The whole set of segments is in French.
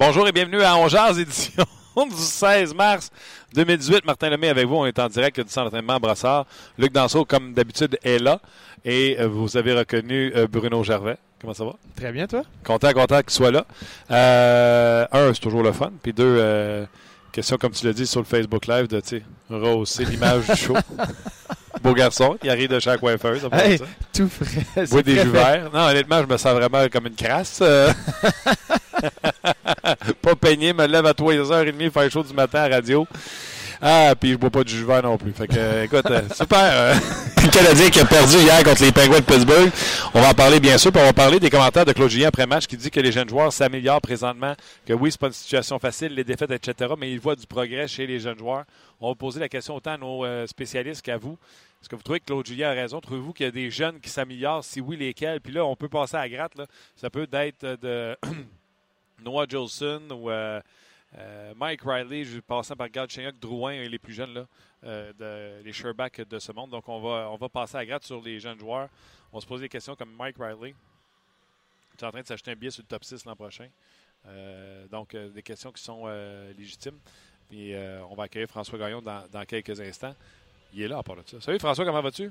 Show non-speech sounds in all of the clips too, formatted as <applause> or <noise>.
Bonjour et bienvenue à Ongears, édition <laughs> du 16 mars 2018. Martin Lemay avec vous. On est en direct du centre d'entraînement Brassard. Luc Danseau, comme d'habitude, est là. Et euh, vous avez reconnu euh, Bruno Gervais. Comment ça va? Très bien, toi? Content, content qu'il soit là. Euh, un, c'est toujours le fun. Puis deux, euh, question, comme tu l'as dit sur le Facebook Live, de rehausser l'image du show. <laughs> Beau garçon, il arrive de chaque coiffeuse. Hey, tout frais. Bois des jus verts. Non, honnêtement, je me sens vraiment comme une crasse. <laughs> <laughs> Pas peigné, me lève à 3h30, faire chaud du matin à radio. Ah, puis je bois pas de jus non plus. Fait que, euh, écoute, euh, super. euh, <laughs> le Canadien qui a perdu hier contre les Penguins de Pittsburgh. On va en parler bien sûr, puis on va parler des commentaires de Claude Julien après match qui dit que les jeunes joueurs s'améliorent présentement, que oui, c'est pas une situation facile, les défaites, etc., mais il voit du progrès chez les jeunes joueurs. On va poser la question autant à nos euh, spécialistes qu'à vous. Est-ce que vous trouvez que Claude Julien a raison? Trouvez-vous qu'il y a des jeunes qui s'améliorent? Si oui, lesquels? Puis là, on peut passer à gratte. Là. Ça peut être de Noah Jolson ou euh, euh, Mike Riley, je- passant par Gard Chignac, Drouin et les plus jeunes, là, euh, de, les Sherbach de ce monde. Donc, on va, on va passer à gratte sur les jeunes joueurs. On va se poser des questions comme Mike Riley. Tu es en train de s'acheter un billet sur le top 6 l'an prochain. Euh, donc, euh, des questions qui sont légitimes. Puis, on va accueillir François Gagnon dans, dans quelques instants. Il est là à part de ça. Salut François, comment vas-tu?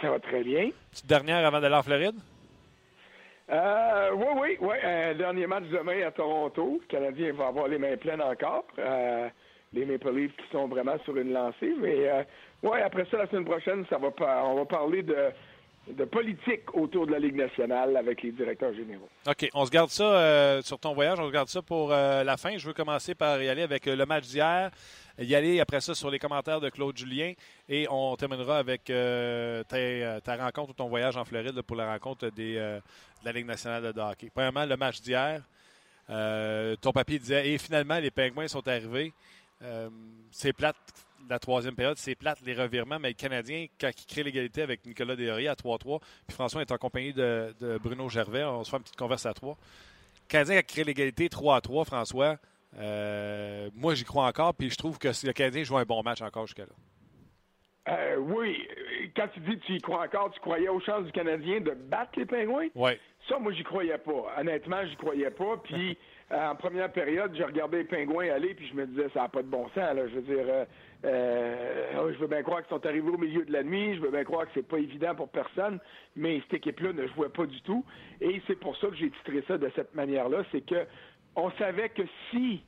Ça va très bien. Petite dernière avant d'aller en Floride? Euh, oui, oui, oui. Un dernier match demain à Toronto. Le Canadien va avoir les mains pleines encore. Euh, les Maple Leafs qui sont vraiment sur une lancée. Mais euh, ouais, après ça, la semaine prochaine, ça va on va parler de, politique autour de la Ligue nationale avec les directeurs généraux. OK, on se garde ça euh, sur ton voyage, on se garde ça pour euh, la fin. Je veux commencer par y aller avec euh, le match d'hier, y aller après ça sur les commentaires de Claude Julien et on terminera avec euh, ta, rencontre ou ton voyage en Floride pour la rencontre euh, de la Ligue nationale de hockey. Premièrement, le match d'hier, euh, ton papier disait et finalement les Pingouins sont arrivés. C'est plate la troisième période, c'est plate les revirements, mais le Canadien, quand il crée l'égalité avec Nicolas Desoriers à 3-3, puis François est en compagnie de, Bruno Gervais, on se fait une petite converse à 3. Le Canadien a créé l'égalité 3-3, François. Euh, moi, j'y crois encore, puis je trouve que le Canadien joue un bon match encore jusqu'à là. Euh, oui, quand tu dis que tu y crois encore, tu croyais aux chances du Canadien de battre les Pingouins? Oui. Ça, moi, j'y croyais pas. Honnêtement, j'y croyais pas. Puis, <laughs> euh, en première période, j'ai regardé les pingouins aller, puis je me disais, ça n'a pas de bon sens. Là. Je veux dire, euh, euh, je veux bien croire qu'ils sont arrivés au milieu de la nuit. Je veux bien croire que c'est pas évident pour personne. Mais cette équipe-là ne jouait pas du tout. Et c'est pour ça que j'ai titré ça de cette manière-là. C'est que on savait que si,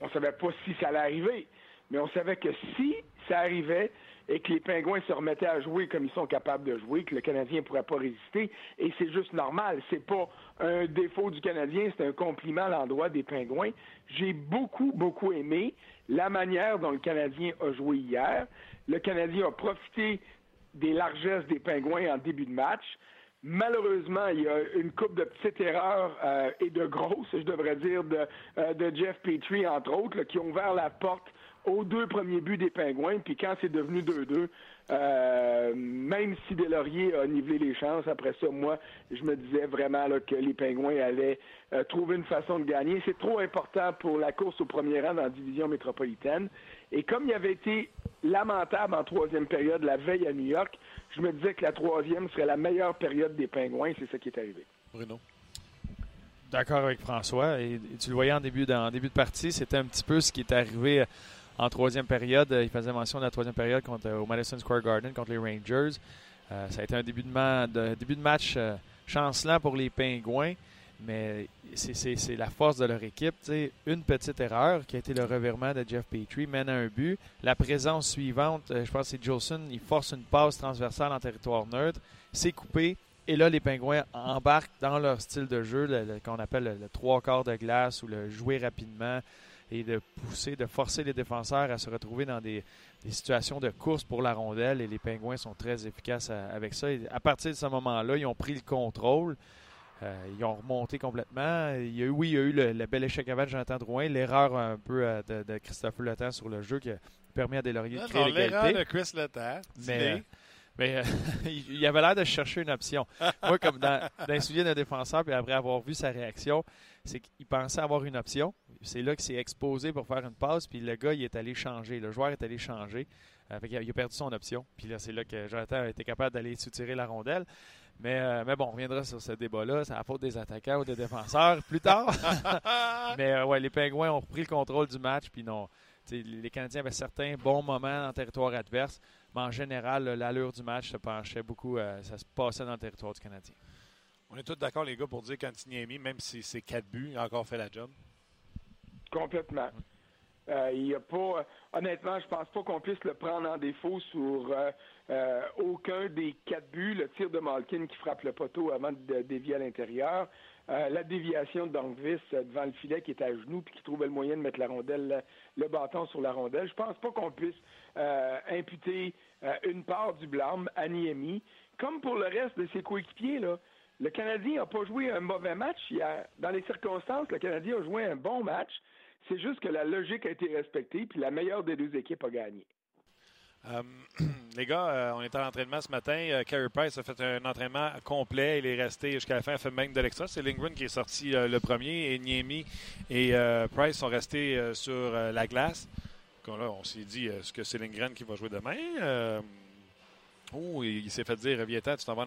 on savait pas si ça allait arriver, mais on savait que si ça arrivait, et que les Pingouins se remettaient à jouer comme ils sont capables de jouer, que le Canadien ne pourrait pas résister. Et c'est juste normal. C'est pas un défaut du Canadien, c'est un compliment à l'endroit des Pingouins. J'ai beaucoup, beaucoup aimé la manière dont le Canadien a joué hier. Le Canadien a profité des largesses des Pingouins en début de match. Malheureusement, il y a une coupe de petites erreurs euh, et de grosses, je devrais dire, de, euh, de Jeff Petrie, entre autres, qui ont ouvert la porte aux deux premiers buts des Pingouins. Puis quand c'est devenu 2-2, euh, même si Delaurier a nivelé les chances, après ça, moi, je me disais vraiment que les Pingouins allaient euh, trouver une façon de gagner. C'est trop important pour la course au premier rang dans la division métropolitaine. Et comme il avait été lamentable en troisième période la veille à New York, je me disais que la troisième serait la meilleure période des Pingouins. C'est ça qui est arrivé. Bruno? D'accord avec François. Et, tu le voyais en début de partie, c'était un petit peu ce qui est arrivé en troisième période. Il faisait mention de la troisième période contre, au Madison Square Garden contre les Rangers. Euh, ça a été un début de, match euh, chancelant pour les Pingouins, mais c'est- la force de leur équipe. Une petite erreur qui a été le revirement de Jeff Petrie mène à un but. La présence suivante, euh, je pense que c'est Jolson, il force une passe transversale en territoire neutre. C'est coupé. Et là, les Pingouins embarquent dans leur style de jeu, qu'on appelle le, le trois quarts de glace ou le jouer rapidement. Et de pousser, de forcer les défenseurs à se retrouver dans des, situations de course pour la rondelle. Et les Pingouins sont très efficaces avec ça. Et à partir de ce moment-là, ils ont pris le contrôle. Euh, ils ont remonté complètement. Il y a eu, oui, il y a eu le, bel échec avant de Jonathan Drouin, l'erreur un peu euh, de, de Christopher Letang sur le jeu qui a permis à Delaurier de créer l'égalité. L'erreur de Chris Letang. Mais, mais euh, <laughs> il avait l'air de chercher une option. Moi, comme dans, dans les souliers d'un défenseur, puis après avoir vu sa réaction, c'est qu'il pensait avoir une option. C'est là qu'il s'est exposé pour faire une passe, puis le gars, il est allé changer. Le joueur est allé changer. il a perdu son option. Puis là, c'est là que Jonathan a été capable d'aller soutirer la rondelle. Mais, euh, mais bon, on reviendra sur ce débat-là. C'est la faute des attaquants ou des défenseurs <laughs> plus tard. <laughs> mais euh, ouais, les Pingouins ont repris le contrôle du match. Puis non, les Canadiens avaient certains bons moments en territoire adverse. Mais en général, l'allure du match se penchait beaucoup. Euh, ça se passait dans le territoire du Canadien. On est tous d'accord, les gars, pour dire qu'Antiniemi, même si c'est quatre buts, il a encore fait la job. Complètement. Euh, il y a pas, honnêtement, je pense pas qu'on puisse le prendre en défaut sur euh, euh, aucun des quatre buts. Le tir de Malkin qui frappe le poteau avant de dévier à l'intérieur. la déviation de Donkvis devant le filet qui est à genoux puis qui trouvait le moyen de mettre la rondelle, le bâton sur la rondelle. Je pense pas qu'on puisse imputer une part du blâme à Niemi. Comme pour le reste de ses coéquipiers, le Canadien n'a pas joué un mauvais match. dans les circonstances, le Canadien a joué un bon match. C'est juste que la logique a été respectée, puis la meilleure des deux équipes a gagné. Euh, <clears throat> les gars, euh, on est à l'entraînement ce matin. Euh, Carey Price a fait un entraînement complet. Il est resté jusqu'à la fin. Il a fait même de l'extra. C'est Lindgren qui est sorti le premier et Niemi et Price sont restés sur la glace. là, on s'est dit, est-ce que c'est Lindgren qui va jouer demain? oh, il, s'est fait dire, viens tu t'en vas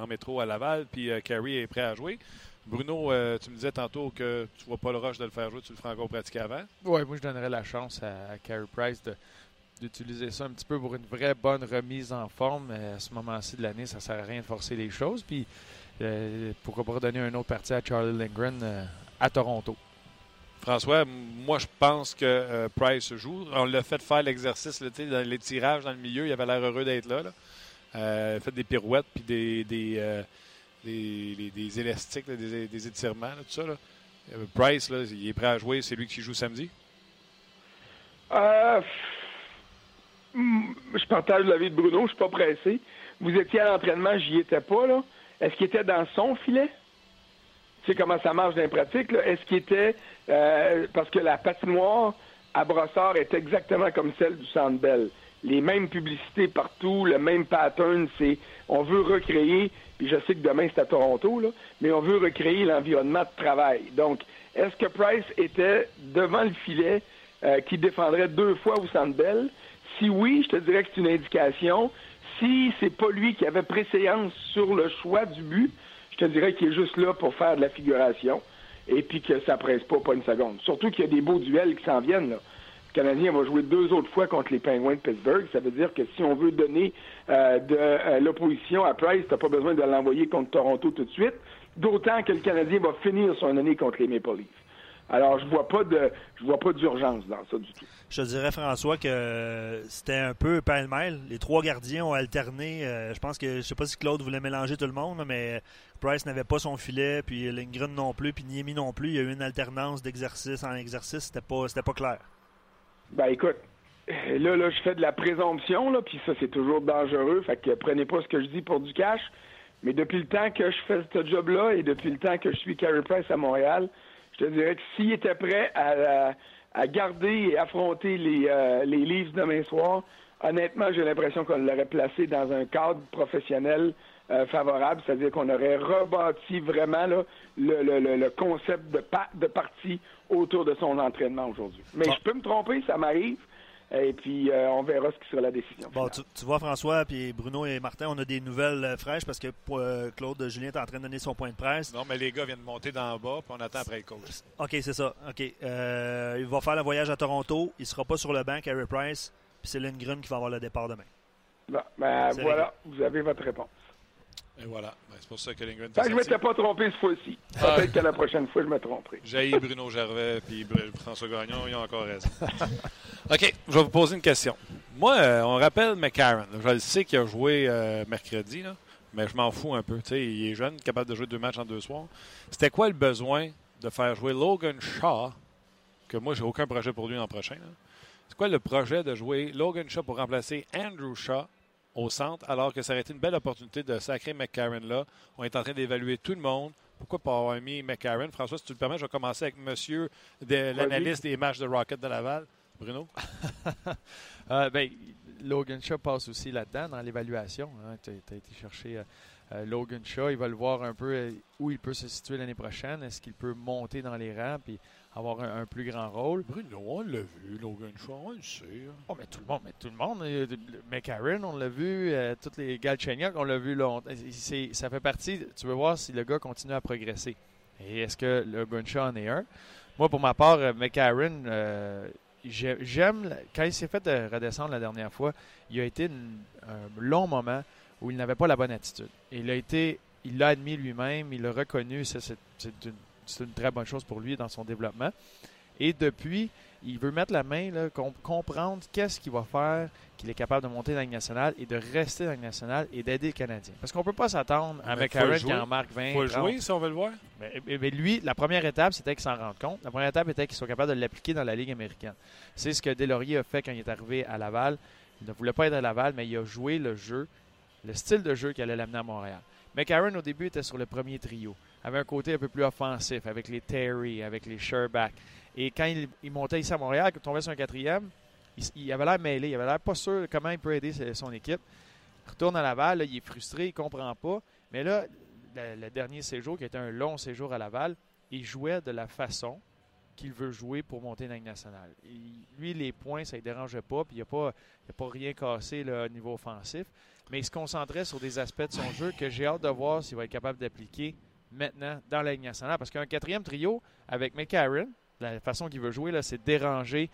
en, métro à Laval, puis Carey est prêt à jouer. Bruno, euh, tu me disais tantôt que tu vois pas le rush de le faire jouer, tu le feras encore pratiquer avant. Oui, moi je donnerais la chance à, Carey Price d'utiliser ça un petit peu pour une vraie bonne remise en forme. À ce moment-ci de l'année, ça ne sert à rien de forcer les choses. Puis euh, pourquoi pas donner un autre parti à Charlie Lindgren euh, à Toronto. François, moi je pense que Price joue. On l'a fait faire l'exercice, dans les tirages dans le milieu, il avait l'air heureux d'être là. il a fait des pirouettes puis des des, élastiques, des, étirements, tout ça. Euh, Price, il est prêt à jouer. C'est lui qui joue samedi? Euh, je partage l'avis de Bruno. Je suis pas pressé. Vous étiez à l'entraînement, j'y étais pas. là. Est-ce qu'il était dans son filet? Tu sais comment ça marche dans les pratiques. Est-ce qu'il était... Euh, parce que la patinoire à Brossard est exactement comme celle du Centre Bell. Les mêmes publicités partout, le même pattern, c'est on veut recréer je sais que demain c'est à Toronto, là, mais on veut recréer l'environnement de travail. Donc, est-ce que Price était devant le filet euh, qui défendrait deux fois au Centre Bell? Si oui, je te dirais que c'est une indication. Si c'est pas lui qui avait préséance sur le choix du but, je te dirais qu'il est juste là pour faire de la figuration et puis que ça presse pas, pas une seconde. Surtout qu'il y a des beaux duels qui s'en viennent. Là. Le Canadien va jouer deux autres fois contre les Penguins de Pittsburgh. Ça veut dire que si on veut donner euh, de euh, l'opposition à Price, tu n'as pas besoin de l'envoyer contre Toronto tout de suite. D'autant que le Canadien va finir son année contre les Maple Leafs. Alors, je vois pas de, je vois pas d'urgence dans ça du tout. Je te dirais, François, que c'était un peu pêle-mêle. Les trois gardiens ont alterné. Euh, je pense que, je sais pas si Claude voulait mélanger tout le monde, mais Price n'avait pas son filet, puis Lindgren non plus, puis Niemi non plus. Il y a eu une alternance d'exercice en exercice. C'était pas, c'était pas clair. Ben écoute, là, là, je fais de la présomption, là, puis ça, c'est toujours dangereux. Fait que prenez pas ce que je dis pour du cash. Mais depuis le temps que je fais ce job-là et depuis le temps que je suis Carey Price à Montréal, je dirais que s'il était prêt à, à, garder et affronter les, euh, les Leafs demain soir, honnêtement, j'ai l'impression qu'on l'aurait placé dans un cadre professionnel euh, favorable, c'est-à-dire qu'on aurait rebâti vraiment là, le, le, le, concept de, de partie autour de son entraînement aujourd'hui. Mais je peux me tromper, ça m'arrive. Et puis, euh, on verra ce qui sera la décision. Bon, tu, vois, François, puis Bruno et Martin, on a des nouvelles euh, fraîches parce que Claude Julien est en train de donner son point de presse. Non, mais les gars viennent de monter d'en bas, puis on attend après le coach. OK, c'est ça. OK. il va faire le voyage à Toronto. Il ne sera pas sur le banc, Harry Price. Puis c'est Lindgren qui va avoir le départ demain. ben, voilà, vous avez votre réponse. Et voilà. Ben, c'est pour ça que Lindgren. je ne m'étais pas trompé cette fois-ci. Ah. Peut-être que la prochaine fois, je me tromperai. J'ai Bruno Gervais puis François Gagnon, ils ont encore raison. <laughs> OK, je vais vous poser une question. Moi, euh, on rappelle McCarron. Je le sais qu'il a joué euh, mercredi, là, mais je m'en fous un peu. il est jeune, capable de jouer deux matchs en deux soirs. C'était quoi le besoin de faire jouer Logan Shaw que moi, j'ai aucun projet pour lui l'an prochain. C'est quoi le projet de jouer Logan Shaw pour remplacer Andrew Shaw au centre, alors que ça aurait été une belle opportunité de sacrer McCarron là? On est en train d'évaluer tout le monde. Pourquoi pas avoir mis McCarron? François, si tu le permets, je vais commencer avec monsieur de l'analyste des matchs de Rocket de Laval. Bruno? <laughs> euh, ben, Logan Shaw passe aussi là-dedans dans l'évaluation. Hein. Tu as, été chercher euh, euh, Logan Shaw. Il va le voir un peu euh, où il peut se situer l'année prochaine. Est-ce qu'il peut monter dans les rangs? Puis avoir un, plus grand rôle? Bruno, on l'a vu, Logan Shaw, on le sait. Hein. Oh, mais tout le monde, mais tout le monde. McCarron, on l'a vu. tous les Galchenyuk, on l'a vu longtemps. Ça fait partie. Tu veux voir si le gars continue à progresser. Et est-ce que Logan Shaw en est un? Moi, pour ma part, McCarron, j'aime, quand il s'est fait redescendre la dernière fois, il a été un long moment où il n'avait pas la bonne attitude. il a été, il l'a admis lui-même, il l'a reconnu, c'est une, une, très bonne chose pour lui dans son développement. Et depuis, il veut mettre la main, là, comprendre qu'est-ce qu'il va faire, qu'il est capable de monter dans la nationale et de rester dans la nationale et d'aider les Canadiens. Parce qu'on ne peut pas s'attendre à McCarron qui en marque 20. Il faut jouer si on veut le voir. Mais, lui, la première étape, c'était qu'il s'en rende compte. La première étape était qu'il soit capable de l'appliquer dans la Ligue américaine. C'est ce que Delaurier a fait quand il est arrivé à Laval. Il ne voulait pas être à Laval, mais il a joué le jeu, le style de jeu qui allait l'amener à Montréal. McCarron, au début, était sur le premier trio. Avait un côté un peu plus offensif avec les Terry, avec les Sherback. Et quand il, montait ici à Montréal, il tombait sur un quatrième, il, avait l'air mêlé, il avait l'air pas sûr comment il peut aider son équipe. Il retourne à Laval, il est frustré, il comprend pas. Mais là, le, dernier séjour, qui était un long séjour à Laval, il jouait de la façon qu'il veut jouer pour monter dans la nationale. lui, les points, ça ne dérangeait pas, puis il n'a pas, pas rien cassé au niveau offensif. Mais il se concentrait sur des aspects de son jeu que j'ai hâte de voir s'il va être capable d'appliquer maintenant dans la Ligue nationale. Parce qu'un quatrième trio avec McCarron, la façon qu'il veut jouer, c'est déranger,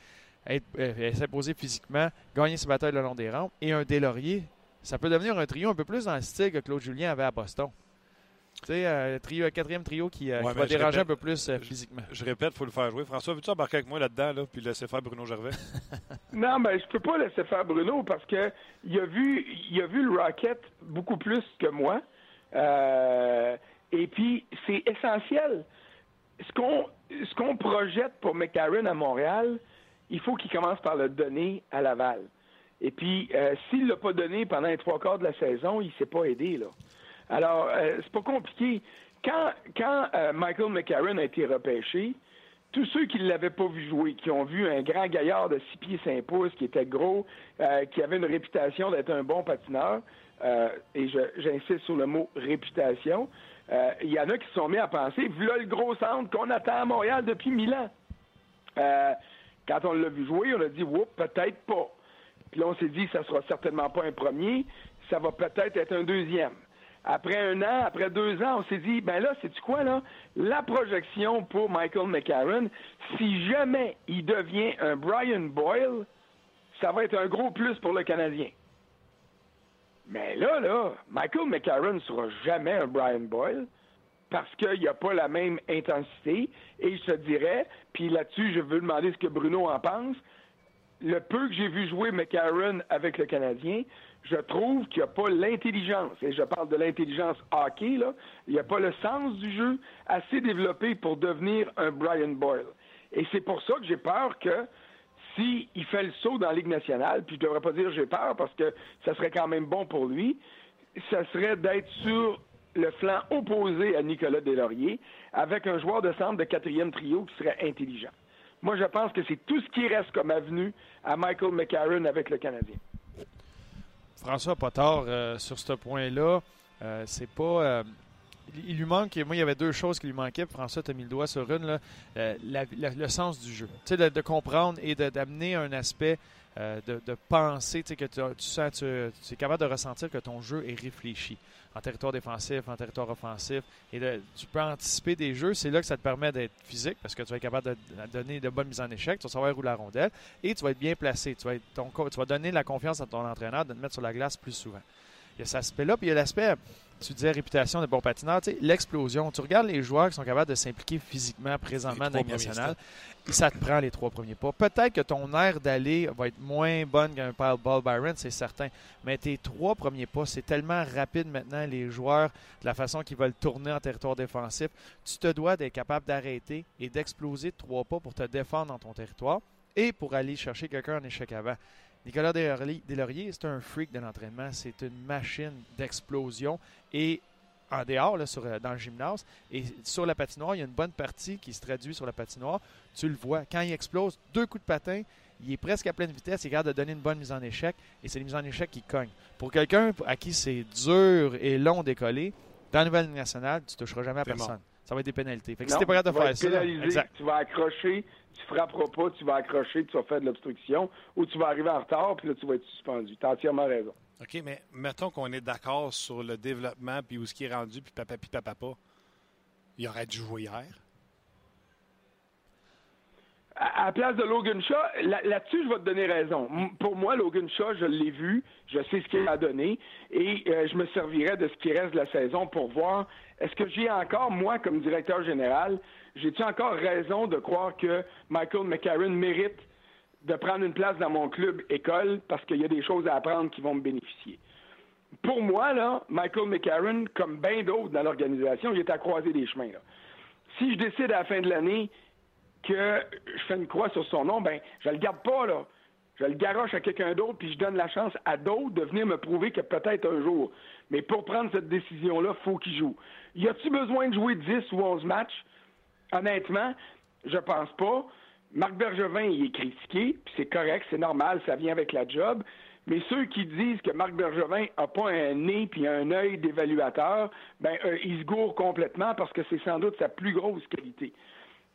euh, s'imposer physiquement, gagner ses batailles le long des rampes. Et un Delaurier, ça peut devenir un trio un peu plus dans le style que Claude Julien avait à Boston. Tu sais, un, trio, quatrième trio qui, euh, va déranger un peu plus euh, physiquement. Je, répète, il faut le faire jouer. François, veux-tu embarquer avec moi là-dedans, là, puis laisser faire Bruno Gervais? <laughs> non, mais je peux pas laisser faire Bruno parce que il a vu, il a vu le Rocket beaucoup plus que moi. et puis, c'est essentiel ce qu'on ce qu'on projette pour McCarron à Montréal, il faut qu'il commence par le donner à Laval. Et puis, euh, s'il ne l'a pas donné pendant les trois quarts de la saison, il ne s'est pas aidé. Là. Alors, euh, c'est pas compliqué. Quand, quand euh, Michael McCarron a été repêché, tous ceux qui ne l'avaient pas vu jouer, qui ont vu un grand gaillard de 6 pieds 5 pouces, qui était gros, qui avait une réputation d'être un bon patineur, et j'insiste sur le mot réputation, euh, il y en a qui se sont mis à penser, voilà le gros centre qu'on attend à Montréal depuis mille ans. Euh, quand on l'a vu jouer, on a dit, oups, peut-être pas. Puis là, on s'est dit, ça sera certainement pas un premier, ça va peut-être être un deuxième. Après un an, après deux ans, on s'est dit, ben là, c'est tu quoi, là? La projection pour Michael McCarron, si jamais il devient un Brian Boyle, ça va être un gros plus pour le Canadien. Mais là, là, Michael McCarron ne sera jamais un Brian Boyle parce qu'il n'y a pas la même intensité. Et je te dirais, puis là-dessus, je veux demander ce que Bruno en pense. Le peu que j'ai vu jouer McCarron avec le Canadien, je trouve qu'il n'y a pas l'intelligence, et je parle de l'intelligence hockey, il n'y a pas le sens du jeu assez développé pour devenir un Brian Boyle. Et c'est pour ça que j'ai peur que s'il fait le saut dans la Ligue nationale, puis je ne devrais pas dire j'ai peur parce que ça serait quand même bon pour lui, ça serait d'être sur le flanc opposé à Nicolas Delaurier avec un joueur de centre de quatrième trio qui serait intelligent. Moi, je pense que c'est tout ce qui reste comme avenue à Michael McCarron avec le Canadien. François Potard, euh, sur ce point-là, euh, c'est pas. Euh, il lui manque, moi, il y avait deux choses qui lui manquaient. François, tu as mis le doigt sur une, euh, le sens du jeu. Tu sais, de, comprendre et d'amener un aspect euh, de, penser, tu que tu, sens, tu, es capable de ressentir que ton jeu est réfléchi en territoire défensif, en territoire offensif. Et tu peux anticiper des jeux. C'est là que ça te permet d'être physique parce que tu vas être capable de, donner de bonnes mises en échec. Tu vas savoir où la rondelle et tu vas être bien placé. Tu vas, être, ton, tu vas donner la confiance à ton entraîneur de te mettre sur la glace plus souvent. il y a cet aspect-là. Puis il y a l'aspect, tu disais réputation de bon patineur, tu sais, l'explosion. Tu regardes les joueurs qui sont capables de s'impliquer physiquement présentement dans nationale. Et ça te prend les trois premiers pas. Peut-être que ton air d'aller va être moins bonne qu'un Pile Ball Byron, c'est certain. Mais tes trois premiers pas, c'est tellement rapide maintenant, les joueurs, de la façon qu'ils veulent tourner en territoire défensif. Tu te dois d'être capable d'arrêter et d'exploser de trois pas pour te défendre dans ton territoire et pour aller chercher quelqu'un en échec avant. Nicolas Deslauriers, Deslauriers, c'est un freak de l'entraînement. C'est une machine d'explosion. Et en dehors, là, sur, euh, dans le gymnase, et sur la patinoire, il y a une bonne partie qui se traduit sur la patinoire. Tu le vois. Quand il explose, deux coups de patin, il est presque à pleine vitesse, il capable de donner une bonne mise en échec, et c'est les mises en échec qui cognent. Pour quelqu'un à qui c'est dur et long d'écoller, dans la nouvelle nationale, tu ne toucheras jamais à personne. Ça va être des pénalités. Fait que Non, si t'es pas capable tu de vas faire être ça, pénalisé, exact. tu vas accrocher, tu frapperas pas, tu vas accrocher, tu vas faire de l'obstruction, ou tu vas arriver en retard, puis là, tu vas être suspendu. Tu as entièrement raison. OK, mais mettons qu'on est d'accord sur le développement, puis où ce qui est rendu, puis papa, puis papa, pas. Il aurait dû jouer hier. À la place de Logan Shaw, là- là-dessus, je vais te donner raison. Pour moi, Logan Shaw, je l'ai vu, je sais ce qu'il a donné, et euh, je me servirai de ce qui reste de la saison pour voir est-ce que j'ai encore, moi, comme directeur général, j'ai-tu encore raison de croire que Michael McCarron mérite de prendre une place dans mon club école parce qu'il y a des choses à apprendre qui vont me bénéficier? Pour moi, là, Michael McCarron, comme bien d'autres dans l'organisation, il est à croiser des chemins. Si je décide à la fin de l'année que je fais une croix sur son nom, ben, je le garde pas, là. Je le garoche à quelqu'un d'autre, puis je donne la chance à d'autres de venir me prouver que peut-être un jour. Mais pour prendre cette décision-là, il faut qu'il joue. Y a-tu besoin de jouer 10 ou 11 matchs? Honnêtement, je pense pas. Marc Bergevin, il est critiqué, puis c'est correct, c'est normal, ça vient avec la job. Mais ceux qui disent que Marc Bergevin n'a pas un nez puis un œil d'évaluateur, ben euh, ils se gourrent complètement parce que c'est sans doute sa plus grosse qualité.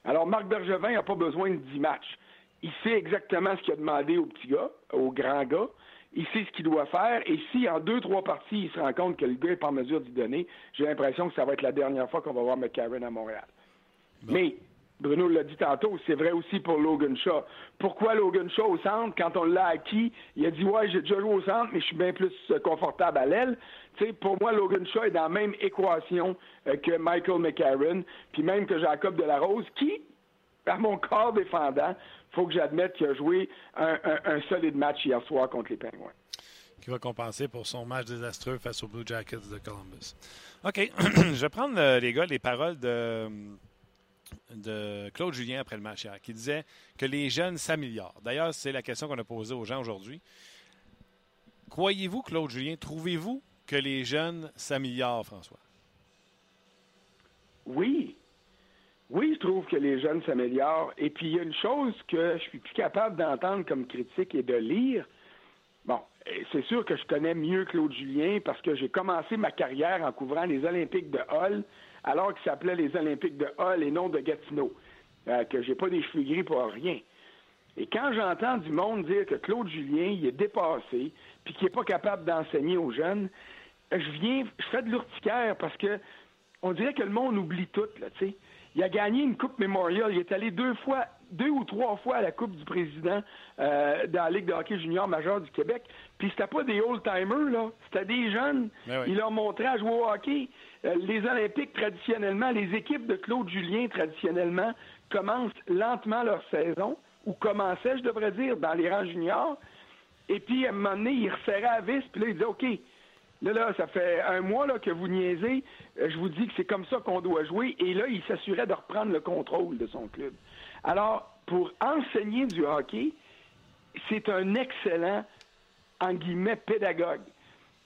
Alors, Marc Bergevin n'a pas besoin de 10 matchs. Il sait exactement ce qu'il a demandé au petit gars, au grand gars. Il sait ce qu'il doit faire. Et si en deux, trois parties, il se rend compte que le gars n'est pas en mesure d'y donner, j'ai l'impression que ça va être la dernière fois qu'on va voir McCarron à Montréal. Mais, Bruno l'a dit tantôt, c'est vrai aussi pour Logan Shaw. Pourquoi Logan Shaw au centre? Quand on l'a acquis, il a dit Ouais, j'ai déjà joué au centre, mais je suis bien plus euh, confortable à l'aile. Pour moi, Logan Shaw est dans la même équation euh, que Michael McCarron, puis même que Jacob Delarose, qui, à mon corps défendant, faut que j'admette qu'il a joué un solide match hier soir contre les Penguins. qui va compenser pour son match désastreux face aux Blue Jackets de Columbus. OK. <clears throat> Je vais prendre, euh, les gars, les paroles de, de Claude Julien après le match qui disait que les jeunes s'améliorent. D'ailleurs, c'est la question qu'on a posée aux gens aujourd'hui. Croyez-vous, Claude Julien, trouvez-vous que les jeunes s'améliorent, François? Oui. Oui, je trouve que les jeunes s'améliorent. Et puis, il y a une chose que je suis plus capable d'entendre comme critique et de lire. Bon, c'est sûr que je connais mieux Claude Julien parce que j'ai commencé ma carrière en couvrant les Olympiques de Hull, alors qu'ils s'appelaient les Olympiques de Hull et non de Gatineau. Euh, que j'ai pas des cheveux gris pour rien. Et quand j'entends du monde dire que Claude Julien, il est dépassé, puis qu'il n'est pas capable d'enseigner aux jeunes, je viens, je fais de l'urticaire parce que on dirait que le monde oublie tout, là, tu sais. Il a gagné une Coupe Memorial. Il est allé deux fois, deux ou trois fois à la Coupe du Président euh, dans la Ligue de hockey junior majeur du Québec. Puis c'était pas des old-timers, là. C'était des jeunes. Ben oui. Il leur montrait à jouer au hockey. Euh, les Olympiques, traditionnellement, les équipes de Claude Julien, traditionnellement, commencent lentement leur saison, ou commençaient, je devrais dire, dans les rangs juniors. Et puis, à un moment donné, il resserrait à vis, puis là, il disait, OK, Là, là, ça fait un mois là, que vous niaisez. Euh, Je vous dis que c'est comme ça qu'on doit jouer. Et là, il s'assurait de reprendre le contrôle de son club. Alors, pour enseigner du hockey, c'est un excellent, en guillemets, pédagogue.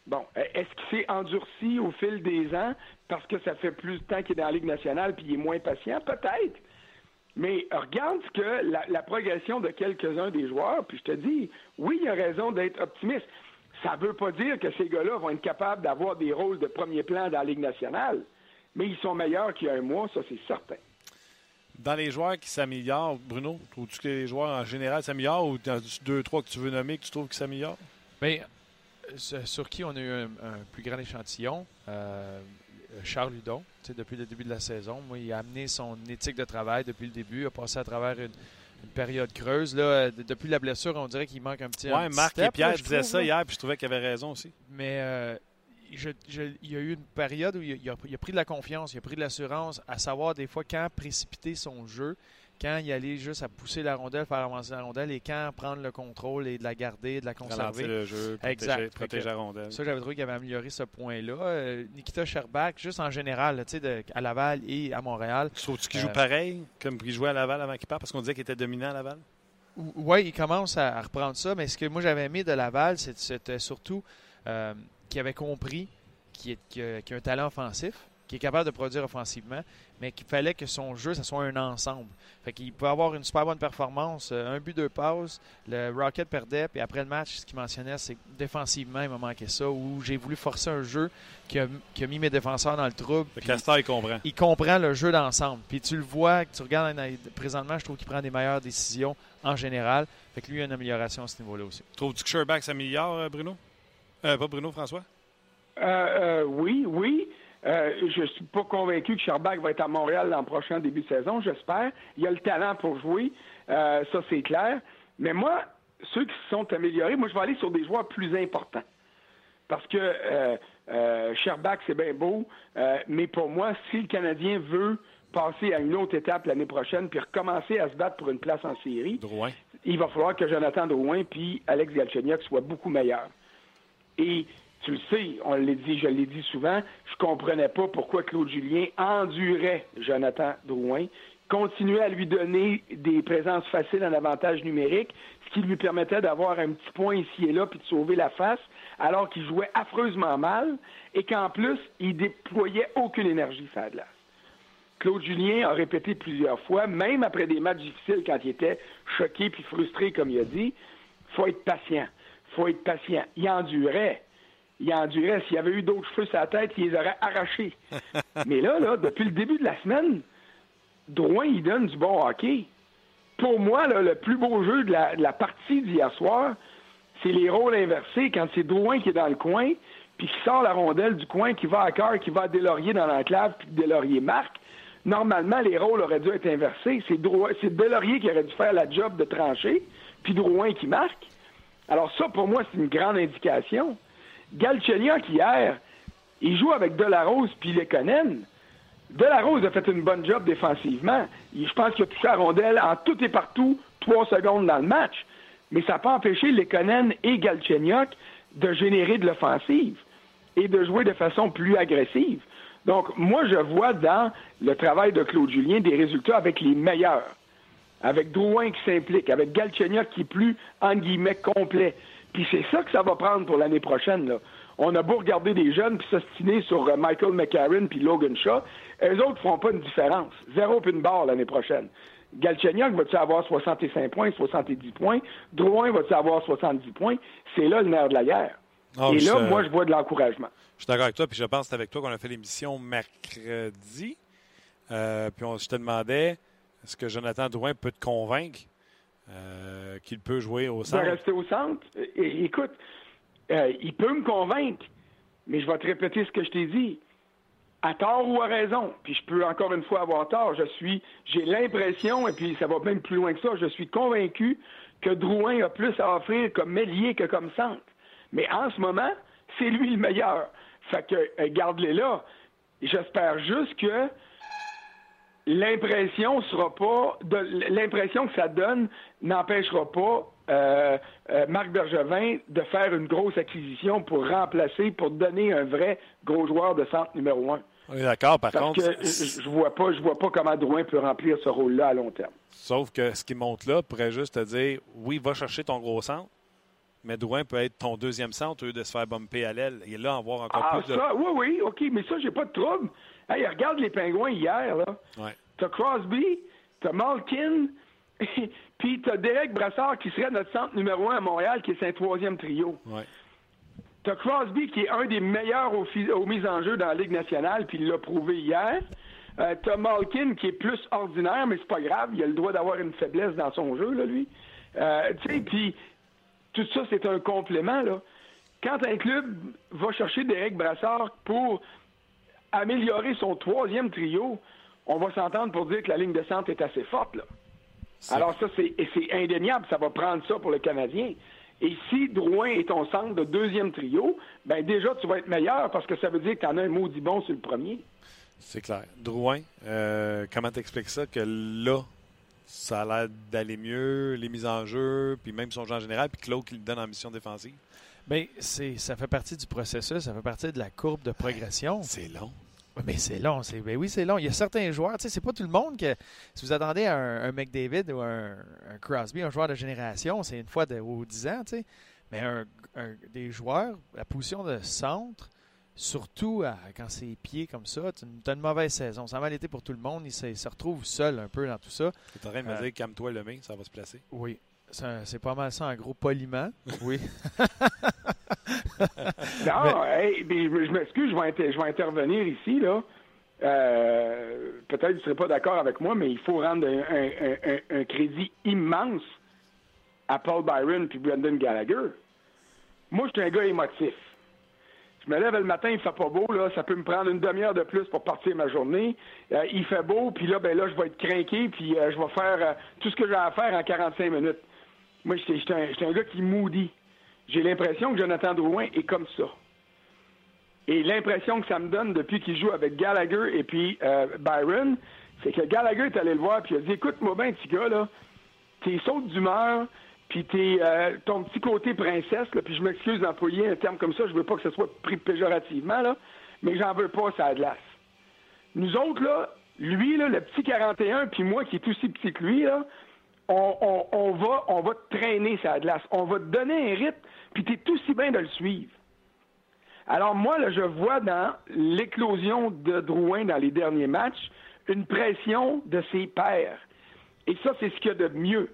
Bon, euh, est-ce qu'il s'est endurci au fil des ans parce que ça fait plus de temps qu'il est dans la Ligue nationale puis il est moins patient? Peut-être. Mais regarde que la, la progression de quelques-uns des joueurs, puis je te dis, oui, il a raison d'être optimiste. Ça ne veut pas dire que ces gars-là vont être capables d'avoir des rôles de premier plan dans la Ligue nationale, mais ils sont meilleurs qu'il y a un mois, ça c'est certain. Dans les joueurs qui s'améliorent, Bruno, trouves-tu que les joueurs en général s'améliorent ou dans deux, trois que tu veux nommer que tu trouves qu'ils s'améliorent? Bien, sur qui on a eu un, un plus grand échantillon, euh, Charles Hudon, tu sais, depuis le début de la saison. Moi, il a amené son éthique de travail depuis le début, a passé à travers une, une période creuse. Là, Euh, de- depuis la blessure, on dirait qu'il manque un petit. Oui, petit Marc step, et Pierre là, je disaient ça hier, puis je trouvais qu'ils avaient raison aussi. Mais euh, je, il y a eu une période où il a, il a, pris de la confiance, il a pris de l'assurance à savoir des fois quand précipiter son jeu, quand y aller juste à pousser la rondelle, faire avancer la rondelle et quand prendre le contrôle et de la garder, de la conserver. Ralentir le jeu, protéger, exact. protéger la rondelle. Ça, j'avais trouvé qu'il avait amélioré ce point-là. Euh, Nikita Sherbach, juste en général, tu sais, à Laval et à Montréal. Trouves-tu qu'il joue pareil comme il jouait à Laval avant qu'il parte parce qu'on disait qu'il était dominant à Laval? Oui, il commence à, reprendre ça, mais ce que moi j'avais aimé de Laval, c'était surtout euh, qu'il avait compris qu'il a un talent offensif, qui est capable de produire offensivement, mais qu'il fallait que son jeu, ça soit un ensemble. Fait qu'il peut avoir une super bonne performance, euh, un but, deux passes. Le Rocket perdait, puis après le match, ce qu'il mentionnait, c'est que défensivement, il m'a manqué ça, où j'ai voulu forcer un jeu qui a, mis mes défenseurs dans le trouble. Le Castor, il comprend. Il comprend le jeu d'ensemble. Puis tu le vois, tu regardes présentement, je trouve qu'il prend des meilleures décisions en général. Fait que lui, il y a une amélioration à ce niveau-là aussi. Trouves-tu que Sherback s'améliore, euh, Bruno? Euh, pas Bruno, François? oui, oui. Euh, je ne suis pas convaincu que Sherbach va être à Montréal l'an prochain, début de saison, j'espère. Il a le talent pour jouer, euh, ça c'est clair. Mais moi, ceux qui se sont améliorés, moi je vais aller sur des joueurs plus importants. Parce que euh, euh Sherbach, c'est bien beau, mais pour moi, si le Canadien veut passer à une autre étape l'année prochaine, puis recommencer à se battre pour une place en série, il va falloir que Jonathan Drouin puis Alex Galchenyuk soient beaucoup meilleurs. Et tu le sais, on l'a dit, je l'ai dit souvent, je comprenais pas pourquoi Claude Julien endurait Jonathan Drouin, continuait à lui donner des présences faciles en avantage numérique, ce qui lui permettait d'avoir un petit point ici et là puis de sauver la face, alors qu'il jouait affreusement mal et qu'en plus, il déployait aucune énergie sur la glace. Claude Julien a répété plusieurs fois, même après des matchs difficiles quand il était choqué puis frustré, comme il a dit, faut être patient. Faut être patient. Il endurait il endurait. S'il y avait eu d'autres cheveux sur la tête, il les aurait arrachés. <laughs> Mais là, là, depuis le début de la semaine, Drouin, il donne du bon hockey. Pour moi, le plus beau jeu de la, partie d'hier soir, c'est les rôles inversés quand c'est Drouin qui est dans le coin, puis qui sort la rondelle du coin, qui va à cœur, qui va à Delaurier dans l'enclave, puis Delaurier marque. Normalement, les rôles auraient dû être inversés. C'est, c'est Delaurier qui aurait dû faire la job de trancher, puis Drouin qui marque. Alors ça, pour moi, c'est une grande indication. Galchenyuk, hier, il joue avec Delarose puis Lekonen. Delarose a fait une bonne job défensivement. Je pense qu'il a touché la rondelle en tout et partout trois secondes dans le match. Mais ça n'a pas empêché Lekonen et Galchenyuk de générer de l'offensive et de jouer de façon plus agressive. Donc, moi, je vois dans le travail de Claude Julien des résultats avec les meilleurs. Avec Drouin qui s'implique, avec Galchenyuk qui est plus, en guillemets, complet. Puis c'est ça que ça va prendre pour l'année prochaine. Là. On a beau regarder des jeunes puis s'ostiner sur euh, Michael McCarron puis Logan Shaw, eux autres feront pas de différence. Zéro puis une barre l'année prochaine. Galchenyuk va-tu avoir 65 points, 70 points? Drouin va-tu avoir 70 points? C'est là le nerf de la guerre. Ah, Et là, moi, je vois de l'encouragement. Je suis d'accord avec toi, puis je pense que c'est avec toi qu'on a fait l'émission mercredi. Euh, puis on, je te demandais, est-ce que Jonathan Drouin peut te convaincre? Euh, qu'il peut jouer au centre? De rester au centre? écoute, euh, il peut me convaincre, mais je vais te répéter ce que je t'ai dit. À tort ou à raison, puis je peux encore une fois avoir tort, je suis, j'ai l'impression, et puis ça va même plus loin que ça, je suis convaincu que Drouin a plus à offrir comme mélier que comme centre. Mais en ce moment, c'est lui le meilleur. Fait que, euh, garde-les là. J'espère juste que l'impression sera pas l'impression que ça donne n'empêchera pas euh, euh, Marc Bergevin de faire une grosse acquisition pour remplacer, pour donner un vrai gros joueur de centre numéro un. Oui, d'accord. Par contre, je vois pas, je vois pas comment Drouin peut remplir ce rôle-là à long terme. Sauf que ce qui monte là pourrait juste te dire, oui, va chercher ton gros centre, mais Drouin peut être ton deuxième centre au lieu de se faire bumper à l'aile. Et là, en voir encore ah, plus ça, Oui, oui, OK, mais ça, j'ai pas de trouble. Hey, regarde les pingouins hier, là. Ouais. T'as Crosby, t'as Malkin, <laughs> puis t'as Derek Brassard qui serait notre centre numéro un à Montréal, qui est un troisième trio. Ouais. T'as Crosby qui est un des meilleurs aux, mises en jeu dans la Ligue nationale, puis il l'a prouvé hier. Euh, t'as Malkin qui est plus ordinaire, mais c'est pas grave, il a le droit d'avoir une faiblesse dans son jeu, là, lui. Euh, tu sais, puis tout ça, c'est un complément, là. Quand un club va chercher Derek Brassard pour améliorer son troisième trio, on va s'entendre pour dire que la ligne de centre est assez forte. Là. Alors ça, c'est indéniable, ça va prendre ça pour le Canadien. Et si Drouin est ton centre de deuxième trio, ben déjà, tu vas être meilleur parce que ça veut dire que tu en as un maudit bon sur le premier. C'est clair. Drouin, euh, comment t'expliques ça que là, ça a l'air d'aller mieux, les mises en jeu, puis même son jeu en général, puis Claude qui le donne en mission défensive? Bien, ça fait partie du processus, ça fait partie de la courbe de progression. C'est long. Mais c'est long. C'est, ben oui, c'est long. Il y a certains joueurs, tu sais, c'est pas tout le monde que. Si vous attendez à un, McDavid ou un, Crosby, un joueur de génération, c'est une fois de, aux 10 ans, tu sais. Mais un, des joueurs, la position de centre, surtout quand c'est pieds comme ça, tu as une mauvaise saison. Ça va été pour tout le monde. Il se, retrouve seul un peu dans tout ça. Tu es en train de me euh, dire, calme-toi le main, ça va se placer. Oui. C'est pas mal ça, un gros poliment. Oui. <laughs> <laughs> non, je m'excuse, je vais, je vais intervenir ici, là. Euh, peut-être que vous ne serez pas d'accord avec moi, mais il faut rendre un, crédit immense à Paul Byron puis Brendan Gallagher. Moi, je suis un gars émotif. Je me lève le matin, il fait pas beau, là, ça peut me prendre une demi-heure de plus pour partir ma journée. Euh, il fait beau, puis là, ben là, je vais être craqué, puis euh, je vais faire tout ce que j'ai à faire en 45 minutes. Moi, je suis un, un, gars qui moody j'ai l'impression que Jonathan Drouin est comme ça. Et l'impression que ça me donne depuis qu'il joue avec Gallagher et puis euh, Byron, c'est que Gallagher est allé le voir puis il a dit Écoute-moi bien, petit gars, là, t'es saute d'humeur, puis t'es euh, ton petit côté princesse, là, puis je m'excuse d'employer un terme comme ça, je veux pas que ce soit pris péjorativement, là, mais j'en veux pas, ça glace. Nous autres, là, lui, là, le petit 41, puis moi qui est aussi petit que lui, là, on, va, on va te traîner sa glace. On va te donner un rythme, puis tu es tout si bien de le suivre. Alors moi, là, je vois dans l'éclosion de Drouin dans les derniers matchs une pression de ses pairs. Et ça, c'est ce qu'il y a de mieux.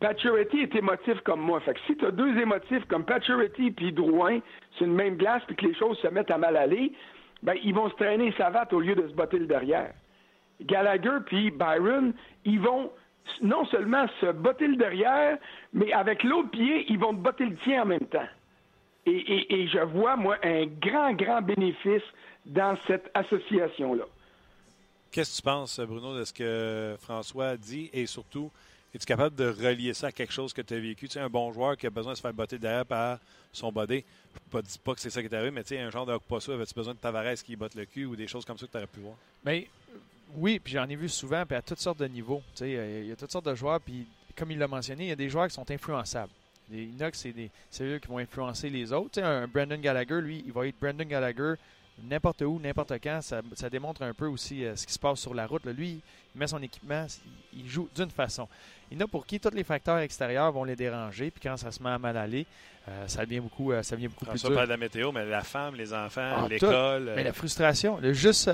Paturity est émotif comme moi. Fait que si tu as deux émotifs comme Paturity puis Drouin c'est une même glace puis que les choses se mettent à mal aller, ben ils vont se traîner savate au lieu de se botter le derrière. Gallagher puis Byron, ils vont non seulement se botter le derrière, mais avec l'autre pied, ils vont te botter le tien en même temps. Et, je vois, moi, un grand, grand bénéfice dans cette association-là. Qu'est-ce que tu penses, Bruno, de ce que François a dit? Et surtout, es-tu capable de relier ça à quelque chose que tu as vécu? Tu sais, un bon joueur qui a besoin de se faire botter derrière par son body. Je ne dis pas que c'est ça qui est arrivé, mais tu sais, un genre de Posso, avais-tu besoin de Tavares qui botte le cul ou des choses comme ça que tu aurais pu voir? Mais oui, puis j'en ai vu souvent, puis à toutes sortes de niveaux. Il y a toutes sortes de joueurs, puis comme il l'a mentionné, il y a des joueurs qui sont influençables. Les Inox, c'est des eux qui vont influencer les autres. un Brandon Gallagher, lui, il va être Brandon Gallagher n'importe où, n'importe quand. Ça, démontre un peu aussi euh, ce qui se passe sur la route. Lui, il met son équipement, il joue d'une façon. Il y en a pour qui tous les facteurs extérieurs vont les déranger, puis quand ça se met à mal aller, euh, ça devient beaucoup, euh, ça devient beaucoup plus ça dur. de la météo, mais la femme, les enfants, ah, l'école. Mais la frustration, le juste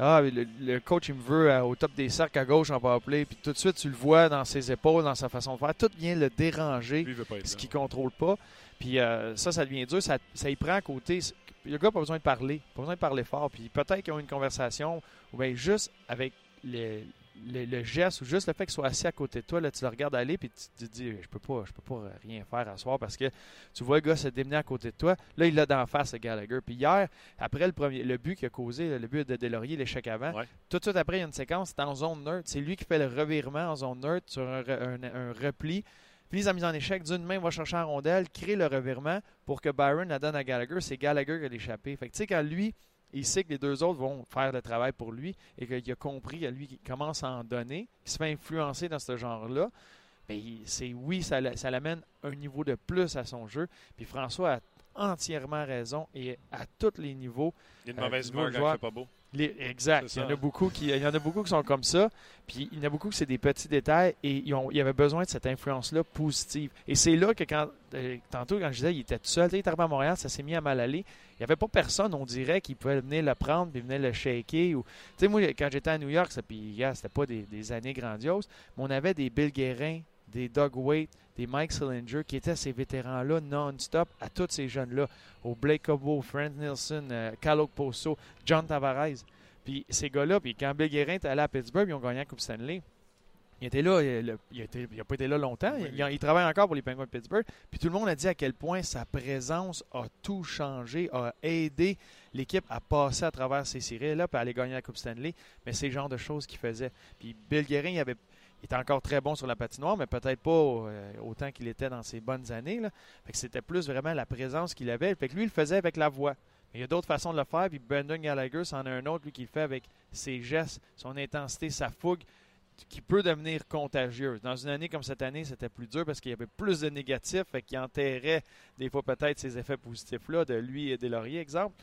ah, le, coach, il me veut euh, au top des cercles à gauche en powerplay, puis tout de suite, tu le vois dans ses épaules, dans sa façon de faire. Tout vient le déranger, ce qu'il ne contrôle pas. Puis euh, ça, ça devient dur. Ça, ça y prend à côté. Le gars n'a pas besoin de parler, pas besoin de parler fort. Puis peut-être qu'ils ont une conversation, ou bien juste avec les, le, geste ou juste le fait qu'il soit assis à côté de toi, là, tu le regardes aller puis tu te dis je peux pas, je peux pas rien faire à soir parce que tu vois le gars se démener à côté de toi. Là, il l'a d'en face, Gallagher. Puis hier, après le premier le but qu'il a causé, le but de Delaurier, l'échec avant, tout de suite après, il y a une séquence, c'est en zone neutre. C'est lui qui fait le revirement en zone neutre sur un, repli. Puis il a mis en échec d'une main, va chercher la rondelle, crée le revirement pour que Byron la donne à Gallagher. C'est Gallagher qui a l'échappé. Fait que tu sais, quand lui, il sait que les deux autres vont faire le travail pour lui et qu'il a compris à lui qui commence à en donner, qui se fait influencer dans ce genre-là. Mais c'est oui, ça, ça l'amène un niveau de plus à son jeu. Puis François a entièrement raison et à tous les niveaux. Il y a une mauvaise humeur quand il fait pas beau exact. Il y, en a beaucoup qui, il y en a beaucoup qui sont comme ça. Puis il y en a beaucoup qui c'est des petits détails et ils, ont, avaient besoin de cette influence-là positive. Et c'est là que quand euh, tantôt quand je disais il était tout seul, il était arrivé à Montréal, ça s'est mis à mal aller. Il n'y avait pas personne, on dirait, qui pouvait venir le prendre puis venir le shaker. Ou, tu sais, moi, quand j'étais à New York, ça, puis, c'était pas des, des, années grandioses, mais on avait des Bill Guérin, des Doug Waite, des Mike Sillinger, qui étaient ces vétérans-là non-stop à tous ces jeunes-là, au Blake Cobo, Frank Nielsen, euh, Poso, John Tavares. Puis ces gars-là, puis quand Bill Guérin était allé à Pittsburgh, ils ont gagné la Coupe Stanley. Il était là, il n'a pas été là longtemps. Il, travaille encore pour les Penguins de Pittsburgh. Puis tout le monde a dit à quel point sa présence a tout changé, a aidé l'équipe à passer à travers ces séries-là, puis à aller gagner la Coupe Stanley. Mais c'est le genre de choses qu'il faisait. Puis Bill Guérin, il avait il était encore très bon sur la patinoire, mais peut-être pas euh, autant qu'il était dans ses bonnes années. Fait que c'était plus vraiment la présence qu'il avait. Fait que lui, il le faisait avec la voix. Mais il y a d'autres façons de le faire. Puis Brendan Gallagher, c'en a un autre, lui, qui le fait avec ses gestes, son intensité, sa fougue, qui peut devenir contagieuse. Dans une année comme cette année, c'était plus dur parce qu'il y avait plus de négatifs, fait qu'il enterrait des fois peut-être ces effets positifs-là de lui et des lauriers, exemple.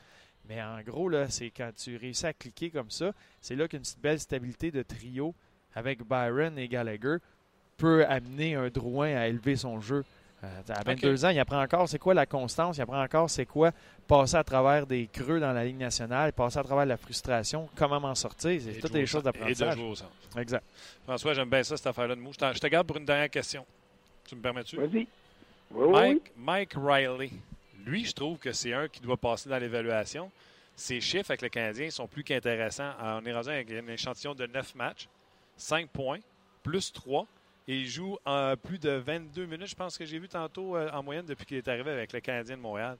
Mais en gros, là, c'est quand tu réussis à cliquer comme ça, c'est là qu'une belle stabilité de trio avec Byron et Gallagher peut amener un Drouin à élever son jeu. Euh, à 22 ans, il apprend encore c'est quoi la constance, il apprend encore c'est quoi passer à travers des creux dans la Ligue nationale, passer à travers la frustration, comment m'en sortir. C'est toutes des choses d'apprentissage. Et de jouer au centre. Exact. François, j'aime bien ça, cette affaire-là de mou. Je, te garde pour une dernière question. Tu me permets-tu? Vas-y. Mike, Mike Riley, lui, je trouve que c'est un qui doit passer dans l'évaluation. Ses chiffres avec le Canadien sont plus qu'intéressants. On est rendu avec un échantillon de 9 matchs, 5 points, plus 3. Et il joue en plus de 22 minutes, je pense que j'ai vu tantôt euh, en moyenne depuis qu'il est arrivé avec le Canadien de Montréal.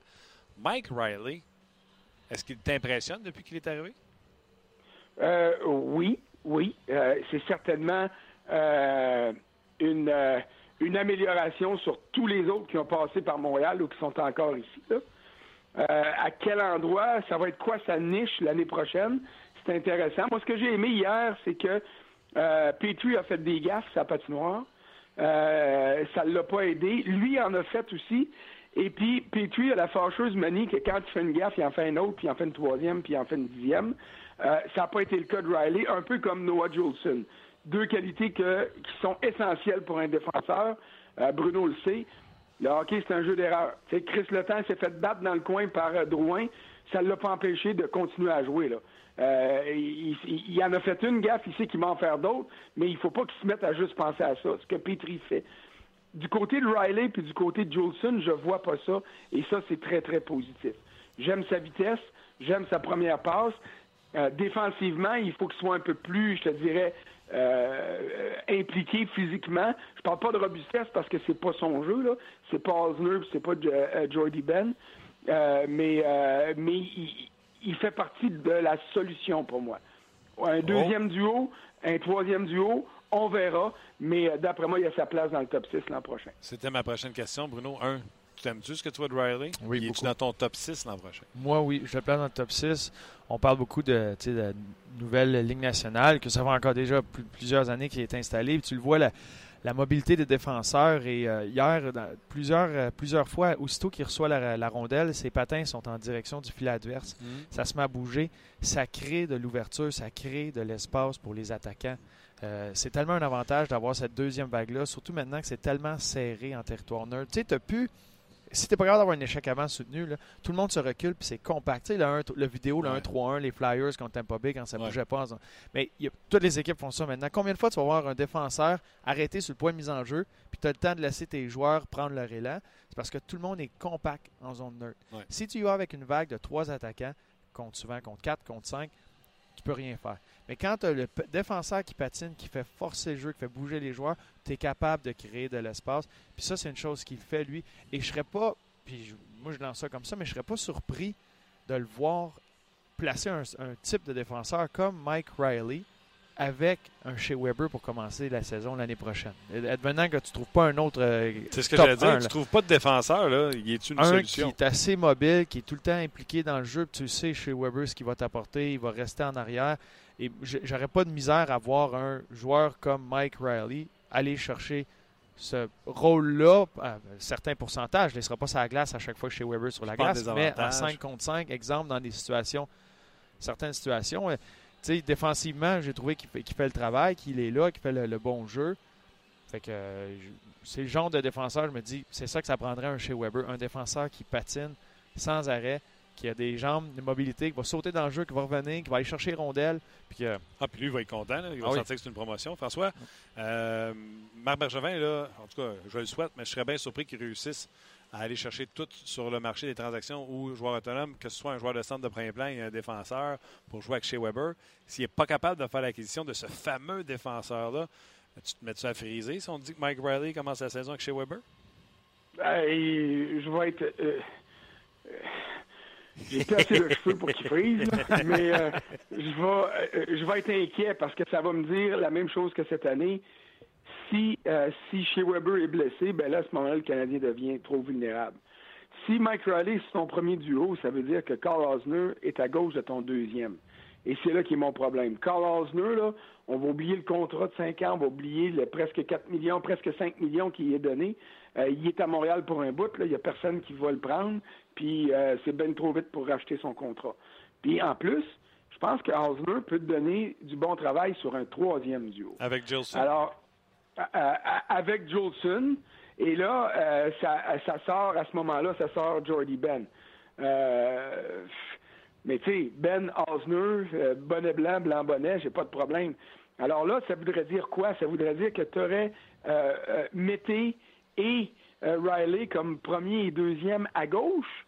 Mike Riley, est-ce qu'il t'impressionne depuis qu'il est arrivé? Euh, oui, oui. Euh, c'est certainement une, une amélioration sur tous les autres qui ont passé par Montréal ou qui sont encore ici. à quel endroit, ça va être quoi sa niche l'année prochaine? C'est intéressant. Moi, ce que j'ai aimé hier, c'est que euh, Petrie a fait des gaffes, sa patinoire. Euh, ça ne l'a pas aidé. Lui en a fait aussi. Et puis, Petrie a la fâcheuse manie que quand il fait une gaffe, il en fait une autre, puis il en fait une troisième, puis il en fait une dixième. Euh, ça n'a pas été le cas de Riley, un peu comme Noah Jolson. Deux qualités qui sont essentielles pour un défenseur. Bruno le sait. Le hockey, c'est un jeu d'erreur. Chris Letang s'est fait battre dans le coin par Drouin. Ça ne l'a pas empêché de continuer à jouer. Là. Euh, il, en a fait une gaffe, il sait qu'il va en faire d'autres, mais il ne faut pas qu'il se mette à juste penser à ça, ce que Petrie fait. Du côté de Riley puis du côté de Jolson, je vois pas ça, et ça, c'est très, très positif. J'aime sa vitesse, j'aime sa première passe. Euh, défensivement, il faut qu'il soit un peu plus, je te dirais, euh, impliqué physiquement. Je parle pas de robustesse parce que c'est pas son jeu, là. C'est pas Osner, c'est pas Jordy Ben. mais mais il, il fait partie de la solution pour moi. Un deuxième duo, un troisième duo, on verra, mais euh, d'après moi, il y a sa place dans le top 6 l'an prochain. C'était ma prochaine question, Bruno. Un, tu aimes-tu ce que tu vois de Riley? Oui, Es-tu dans ton top 6 l'an prochain? Moi, oui, je le place dans le top 6. On parle beaucoup de, de nouvelle ligne nationale, que ça fait encore déjà plusieurs années qu'il est installé. tu le vois, là la mobilité des défenseurs. Et euh, hier, plusieurs, euh, plusieurs fois, aussitôt qu'il reçoit la, rondelle, ses patins sont en direction du filet adverse. Mm. Ça se met à bouger. Ça crée de l'ouverture, ça crée de l'espace pour les attaquants. Euh, c'est tellement un avantage d'avoir cette deuxième vague-là, surtout maintenant que c'est tellement serré en territoire neutre. Tu sais, tu plus si t'es pas capable d'avoir un échec avant soutenu, tout le monde se recule puis c'est compact. Tu sais, le, le vidéo, le 1-3-1, les Flyers contre Tampa Bay quand ça bougeait pas. Mais toutes les équipes font ça maintenant. Combien de fois tu vas voir un défenseur arrêter sur le point de mise en jeu puis tu as le temps de laisser tes joueurs prendre leur élan? C'est parce que tout le monde est compact en zone neutre. Si tu y vas avec une vague de trois attaquants, contre souvent contre 4, contre 5, tu peux rien faire. Mais quand tu as le défenseur qui patine, qui fait forcer le jeu, qui fait bouger les joueurs, tu es capable de créer de l'espace. Puis ça, c'est une chose qu'il fait, lui. Et je serais pas, puis moi je lance ça comme ça, mais je serais pas surpris de le voir placer un type de défenseur comme Mike Riley avec un chez Weber pour commencer la saison l'année prochaine. Advenant que tu ne trouves pas un autre. Euh, c'est ce que j'allais dire. Tu ne trouves pas de défenseur, là. Il est une un solution? qui est assez mobile, qui est tout le temps impliqué dans le jeu. Tu sais chez Weber ce qu'il va t'apporter. Il va rester en arrière. Et j'aurais pas de misère à voir un joueur comme Mike Riley aller chercher ce rôle-là, à un certain pourcentage, ne sera pas la glace à chaque fois chez Weber sur la glace, mais en 5 contre 5, exemple dans des situations, certaines situations, euh, défensivement, j'ai trouvé qu'il fait, le travail, qu'il est là, qu'il fait le, bon jeu. Fait que c'est le genre de défenseur, je me dis, c'est ça que ça prendrait un chez Weber, un défenseur qui patine sans arrêt, qui a des jambes, de mobilité, qui va sauter dans le jeu, qui va revenir, qui va aller chercher les rondelles. Puis, ah, puis lui, il va être content. Il va ah sentir que c'est une promotion. François, euh, Marc Bergevin, là, en tout cas, je le souhaite, mais je serais bien surpris qu'il réussisse à aller chercher tout sur le marché des transactions ou joueur autonome, que ce soit un joueur de centre de premier plan et un défenseur pour jouer avec chez Weber, s'il n'est pas capable de faire l'acquisition de ce fameux défenseur-là, tu te mets-tu à friser si on dit que Mike Riley commence la saison avec chez Weber? Ben, je vais être. Euh, euh, j'ai assez de cheveux pour qu'il frise, mais euh, je, vais, je vais être inquiet parce que ça va me dire la même chose que cette année. si, euh, si chez Weber est blessé, ben là, à ce moment-là, le Canadien devient trop vulnérable. Si Mike Riley est son premier duo, ça veut dire que Carl Osner est à gauche de ton deuxième. Et c'est là qui est mon problème. Carl Osner, là, on va oublier le contrat de 5 ans, on va oublier le presque 4 millions, presque 5 millions qui est donné. Euh, il est à Montréal pour un bout, là. il n'y a personne qui va le prendre, puis euh, c'est bien trop vite pour racheter son contrat. Puis en plus, je pense que Osner peut te donner du bon travail sur un troisième duo. Avec Gilson. Alors, euh, avec Jolson, et là, ça, ça, sort, à ce moment-là, ça sort Jordy Ben. Mais tu sais, Ben Osner, euh, bonnet blanc, blanc bonnet, j'ai pas de problème. Alors là, ça voudrait dire quoi? Ça voudrait dire que tu aurais euh, euh, Mété et Riley comme premier et deuxième à gauche,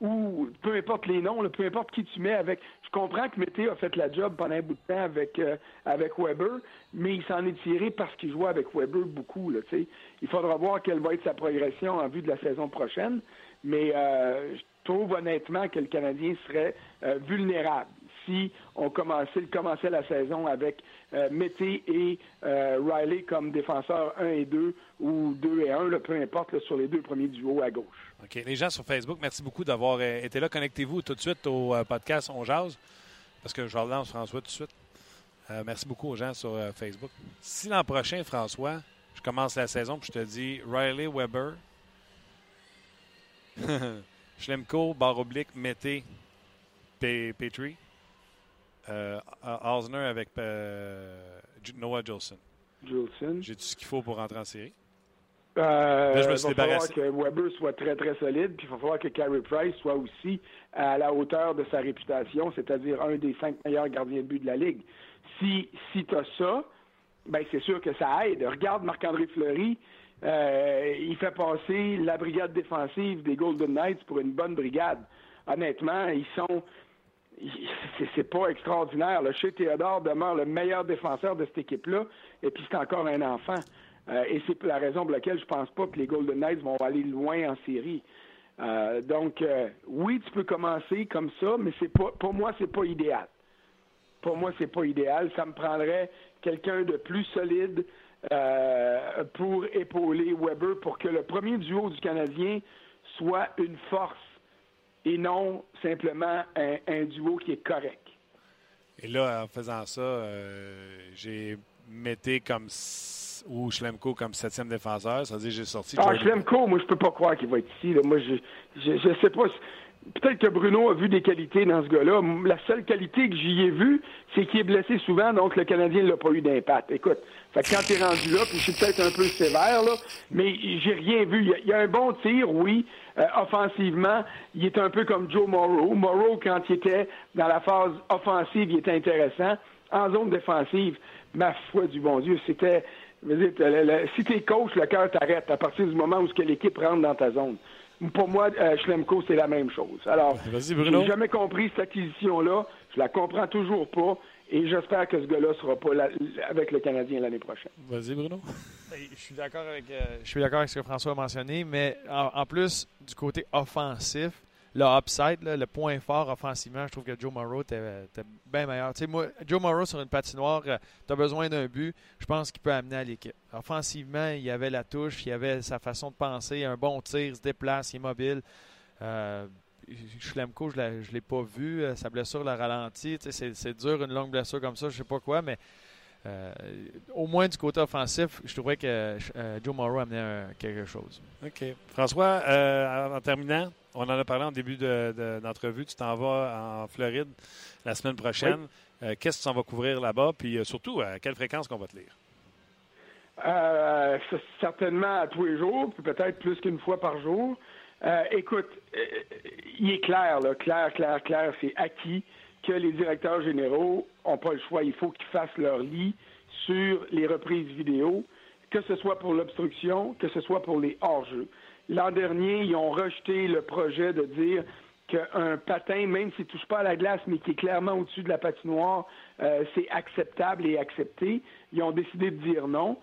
ou peu importe les noms, peu importe qui tu mets avec. Je comprends que Mété a fait la job pendant un bout de temps avec, avec Weber, mais il s'en est tiré parce qu'il jouait avec Weber beaucoup. Il faudra voir quelle va être sa progression en vue de la saison prochaine. Mais trouve honnêtement que le Canadien serait euh, vulnérable si on commençait, commençait la saison avec euh, Mété et euh, Riley comme défenseurs 1 et 2 ou 2 et 1, peu importe, sur les deux premiers duos à gauche. OK. Les gens sur Facebook, merci beaucoup d'avoir été là. Connectez-vous tout de suite au podcast On Jase, parce que je relance François tout de suite. merci beaucoup aux gens sur Facebook. Si l'an prochain, François, je commence la saison puis je te dis Riley Weber. <laughs> Schlemko, barre oblique, Mété, Petrie. Euh, Osner avec euh, Noah Jolson. Jolson. J'ai tout ce qu'il faut pour rentrer en série? Euh, Là, je me suis il va falloir que Weber soit très, très solide, puis il va falloir que Carey Price soit aussi à la hauteur de sa réputation, c'est-à-dire un des cinq meilleurs gardiens de but de la Ligue. Si, si tu as ça, ben c'est sûr que ça aide. Regarde Marc-André Fleury, euh, il fait passer la brigade défensive des Golden Knights pour une bonne brigade. Honnêtement, ils sont. C'est pas extraordinaire. Le Chez Théodore demeure le meilleur défenseur de cette équipe-là, et puis c'est encore un enfant. Euh, et c'est la raison pour laquelle je pense pas que les Golden Knights vont aller loin en série. Euh, donc, oui, tu peux commencer comme ça, mais c'est pas, pour moi, c'est pas idéal. Pour moi, c'est pas idéal. Ça me prendrait quelqu'un de plus solide, euh, pour épauler Weber pour que le premier duo du Canadien soit une force et non simplement un, duo qui est correct. Et là, en faisant ça, euh, j'ai metté comme ou Schlemko comme septième défenseur. Ça veut dire j'ai sorti. Ah, Schlemko, moi, je peux pas croire qu'il va être ici. Moi, je, je, je sais pas peut-être que Bruno a vu des qualités dans ce gars-là. La seule qualité que j'y ai vue, c'est qu'il est blessé souvent, donc le Canadien n'a pas eu d'impact. Écoute, fait que quand rendu là, puis je suis peut-être un peu sévère, là, mais j'ai rien vu. Il y, a, un bon tir, oui. Euh, offensivement, il est un peu comme Joe Morrow. Morrow, quand il était dans la phase offensive, il était intéressant. En zone défensive, ma foi du bon Dieu, c'était... Si t'es coach, le cœur t'arrête à partir du moment où l'équipe rentre dans ta zone. Pour moi, euh, Schlemko, c'est la même chose. Alors, je n'ai jamais compris cette acquisition-là. Je la comprends toujours pas. Et j'espère que ce gars-là ne sera pas avec le Canadien l'année prochaine. Vas-y, Bruno. Ben, je suis d'accord avec, euh, je suis d'accord avec ce que François a mentionné, mais en plus, du côté offensif, le upside, le point fort offensivement, je trouve que Joe Morrow était, bien meilleur. moi, Joe Morrow sur une patinoire, euh, tu as besoin d'un but, je pense qu'il peut amener à l'équipe. Offensivement, il avait la touche, il avait sa façon de penser, un bon tir, il se déplace, il est mobile. Euh, je ne l'ai pas vu, euh, sa blessure l'a ralenti. C'est dur, une longue blessure comme ça, je ne sais pas quoi, mais euh, au moins du côté offensif, je trouvais que Joe Morrow amenait quelque chose. OK. François, en terminant, on en a parlé en début d'entrevue. tu t'en vas en Floride la semaine prochaine. Euh, qu'est-ce que tu en vas couvrir là-bas? Puis euh, surtout, à quelle fréquence qu'on va te lire? Euh, certainement à tous les jours, puis peut-être plus qu'une fois par jour. écoute, il est clair, là, clair, clair, clair, c'est acquis que les directeurs généraux n'ont pas le choix. Il faut qu'ils fassent leur lit sur les reprises vidéo, que ce soit pour l'obstruction, que ce soit pour les hors-jeux. L'an dernier, ils ont rejeté le projet de dire qu'un patin, même s'il ne touche pas à la glace, mais qui est clairement au-dessus de la patinoire, euh, c'est acceptable et accepté. Ils ont décidé de dire non.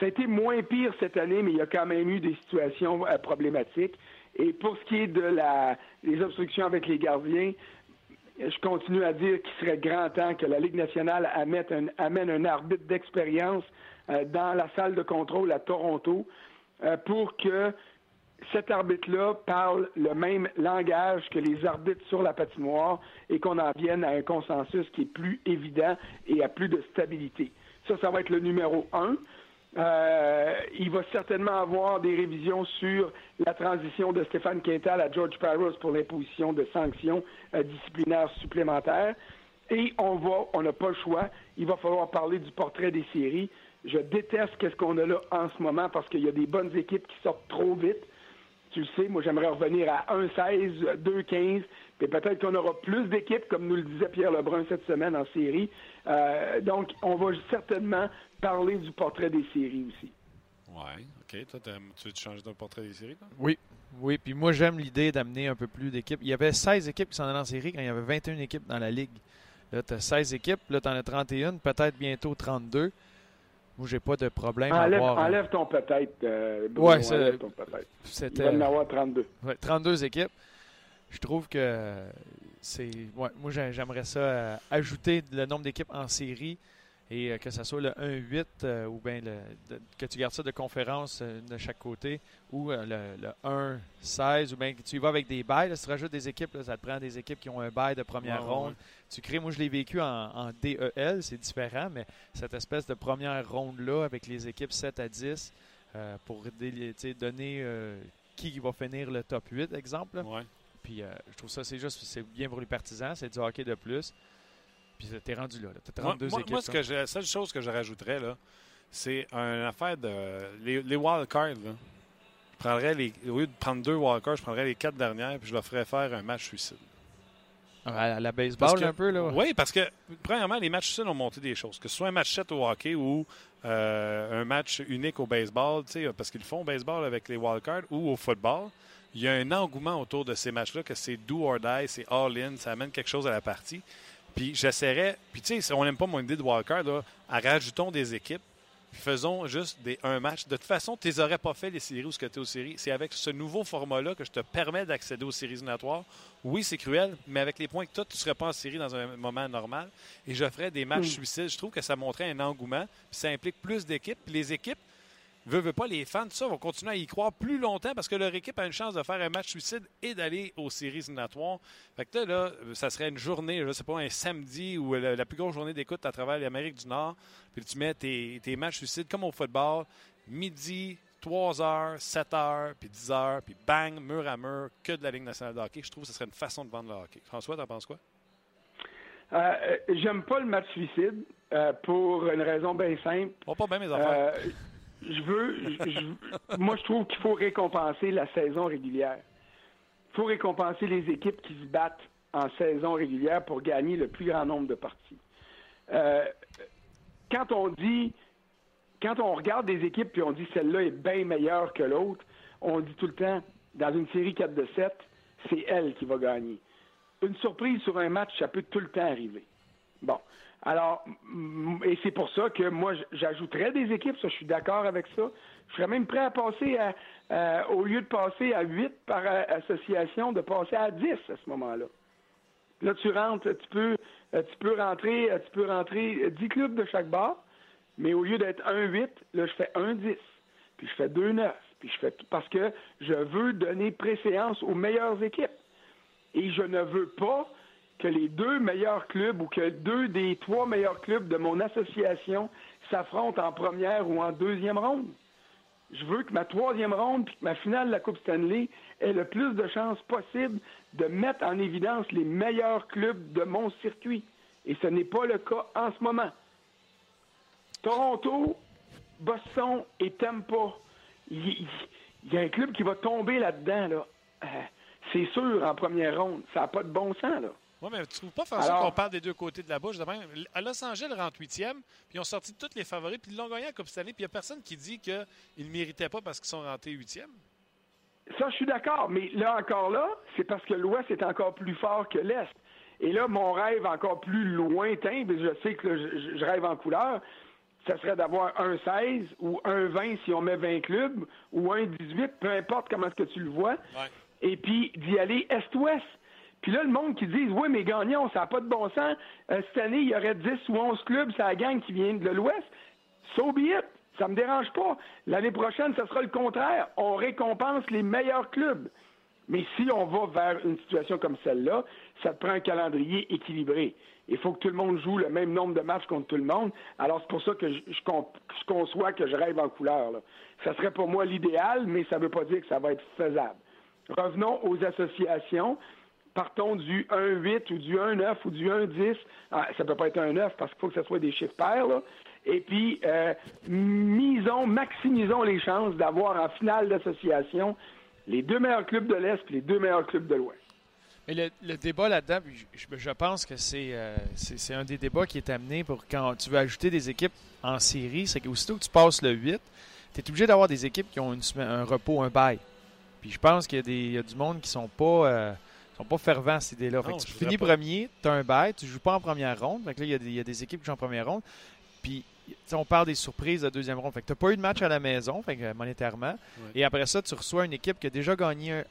Ça a été moins pire cette année, mais il y a quand même eu des situations euh, problématiques. Et pour ce qui est de la, des obstructions avec les gardiens, je continue à dire qu'il serait grand temps que la Ligue nationale amène un, arbitre d'expérience euh, dans la salle de contrôle à Toronto pour que cet arbitre-là parle le même langage que les arbitres sur la patinoire et qu'on en vienne à un consensus qui est plus évident et à plus de stabilité. Ça, ça va être le numéro un. Euh, il va certainement avoir des révisions sur la transition de Stéphane Quintal à George Parros pour l'imposition de sanctions euh, disciplinaires supplémentaires. Et on va, on n'a pas le choix. Il va falloir parler du portrait des séries. Je déteste ce qu'on a là en ce moment parce qu'il y a des bonnes équipes qui sortent trop vite. Tu le sais, moi j'aimerais revenir à 1-16, 2-15, puis peut-être qu'on aura plus d'équipes, comme nous le disait Pierre Lebrun cette semaine en série. Euh, donc, on va certainement parler du portrait des séries aussi. Oui, OK. Toi, tu veux changer ton portrait des séries? Oui. Oui, puis moi, j'aime l'idée d'amener un peu plus d'équipes. Il y avait 16 équipes qui s'en allaient en série quand il y avait 21 équipes dans la Ligue. Là, tu as 16 équipes, là, tu en as 31, peut-être bientôt 32. Moi, j'ai pas de problème enlève, à avoir... Euh, enlève ton peut-être. Euh, ouais, c'est... C'était... Il va en avoir 32. Ouais, 32 équipes. Je trouve que c'est... Ouais, moi, j'aimerais ça euh, ajouter le nombre d'équipes en série et euh, que ce soit le 1-8 euh, ou bien que tu gardes ça de conférence euh, de chaque côté ou le, 1-16 ou bien que tu y vas avec des bails. si tu rajoutes des équipes, ça te prend des équipes qui ont un bail de première ronde. Tu crées, moi je l'ai vécu en, DEL, c'est différent, mais cette espèce de première ronde-là avec les équipes 7 à 10 pour donner qui va finir le top 8, exemple. Puis je trouve ça, c'est juste, c'est bien pour les partisans, c'est du hockey de plus. Puis t'es rendu là. T'as 32 moi, équipes. Moi, ce que la seule chose que je rajouterais, là, c'est une affaire de. Les, les wildcards, là. Je prendrais les, au lieu de prendre deux wildcards, je prendrais les quatre dernières puis je leur ferais faire un match suicide. À la baseball, un peu, là. Oui, parce que, premièrement, les matchs suicides ont monté des choses. Que ce soit un match 7 au hockey ou euh, un match unique au baseball, parce qu'ils font baseball avec les wildcards ou au football, il y a un engouement autour de ces matchs-là que c'est do or die, c'est all-in, ça amène quelque chose à la partie. Puis j'essaierais, puis tu sais, on n'aime pas mon idée de Walker, là, rajoutons des équipes, faisons juste des un match. De toute façon, tu n'aurais pas fait les séries ou ce que tu es aux séries. C'est avec ce nouveau format-là que je te permets d'accéder aux séries éliminatoires. Oui, c'est cruel, mais avec les points que toi, tu ne serais pas en série dans un moment normal. Et je ferais des matchs hmm. suicides. Je trouve que ça montrait un engouement, puis ça implique plus d'équipes. Puis les équipes, veut, veut pas, les fans, tout ça, vont continuer à y croire plus longtemps parce que leur équipe a une chance de faire un match suicide et d'aller aux séries éliminatoires. Fait que là, ça serait une journée, je sais pas, un samedi ou la, plus grosse journée d'écoute à travers l'Amérique du Nord. Puis tu mets tes, tes matchs suicides comme au football, midi, 3 heures, 7 heures, puis 10 heures, puis bang, mur à mur, que de la Ligue nationale de hockey. Je trouve que ce serait une façon de vendre le hockey. François, t'en penses quoi? Euh, euh, j'aime pas le match suicide euh, pour une raison bien simple. Pas bien mes affaires je veux, moi, je trouve qu'il faut récompenser la saison régulière. Il faut récompenser les équipes qui se battent en saison régulière pour gagner le plus grand nombre de parties. Euh, quand on dit, quand on regarde des équipes puis on dit celle-là est bien meilleure que l'autre, on dit tout le temps, dans une série 4 de 7, c'est elle qui va gagner. Une surprise sur un match, ça peut tout le temps arriver. Bon. Alors, et c'est pour ça que moi, j'ajouterais des équipes, ça, je suis d'accord avec ça. Je serais même prêt à passer à, au lieu de passer à 8 par association, de passer à 10 à ce moment-là. Là, tu rentres, tu peux, tu peux rentrer, tu peux rentrer 10 clubs de chaque bar, mais au lieu d'être 1-8, là, je fais 1-10, puis je fais 2-9, puis je fais parce que je veux donner préséance aux meilleures équipes. Et je ne veux pas que les deux meilleurs clubs ou que deux des trois meilleurs clubs de mon association s'affrontent en première ou en deuxième ronde. Je veux que ma troisième ronde puis que ma finale de la Coupe Stanley ait le plus de chances possible de mettre en évidence les meilleurs clubs de mon circuit. Et ce n'est pas le cas en ce moment. Toronto, Boston et Tampa, il y, a un club qui va tomber là-dedans. Là. Euh, c'est sûr, en première ronde. Ça n'a pas de bon sens. Là. Oui, mais tu trouves pas, François, qu'on parle des deux côtés de la bouche? De même, à Los Angeles, le rentre huitième, puis ils ont sorti tous les favoris, puis ils l'ont gagné à Coupe Stanley, puis il n'y a personne qui dit qu'ils ne méritaient pas parce qu'ils sont rentrés huitième. Ça, je suis d'accord, mais là encore là, c'est parce que l'Ouest est encore plus fort que l'Est. Et là, mon rêve encore plus lointain, mais je sais que je, rêve en couleur, ça serait d'avoir un 16 ou un 20 si on met 20 clubs, ou un 18, peu importe comment est-ce que tu le vois, et puis d'y aller Est-Ouest. Puis là, le monde qui dit Oui, mais gagnons, ça n'a pas de bon sens. Euh, cette année, il y aurait 10 ou 11 clubs, c'est la gang qui vient de l'Ouest. So be it. Ça me dérange pas. L'année prochaine, ce sera le contraire. On récompense les meilleurs clubs. Mais si on va vers une situation comme celle-là, ça prend un calendrier équilibré. Il faut que tout le monde joue le même nombre de matchs contre tout le monde. Alors, c'est pour ça que je, je, conçois que je rêve en couleur. Là. Ça serait pour moi l'idéal, mais ça ne veut pas dire que ça va être faisable. Revenons aux associations. Partons du 1-8 ou du 1-9 ou du 1-10. Ah, ça peut pas être un 9 parce qu'il faut que ce soit des chiffres pairs. Là. Et puis, euh, misons, maximisons les chances d'avoir en finale d'association les deux meilleurs clubs de l'Est et les deux meilleurs clubs de l'Ouest. Mais le, débat là-dedans, je, pense que euh, c'est un des débats qui est amené pour quand tu veux ajouter des équipes en série, c'est qu'aussitôt que tu passes le 8, tu es obligé d'avoir des équipes qui ont un repos, un bail. Puis je pense qu'il y, a du monde qui sont pas euh, sont pas fervents à cette idée-là. Tu finis premier, tu as un bail, tu joues pas en première ronde. là, il y, y, a des équipes qui jouent en première ronde. Puis on parle des surprises de deuxième ronde. Fait que tu n'as pas eu de match à la maison, fait monétairement. Et après ça, tu reçois une équipe qui a déjà gagné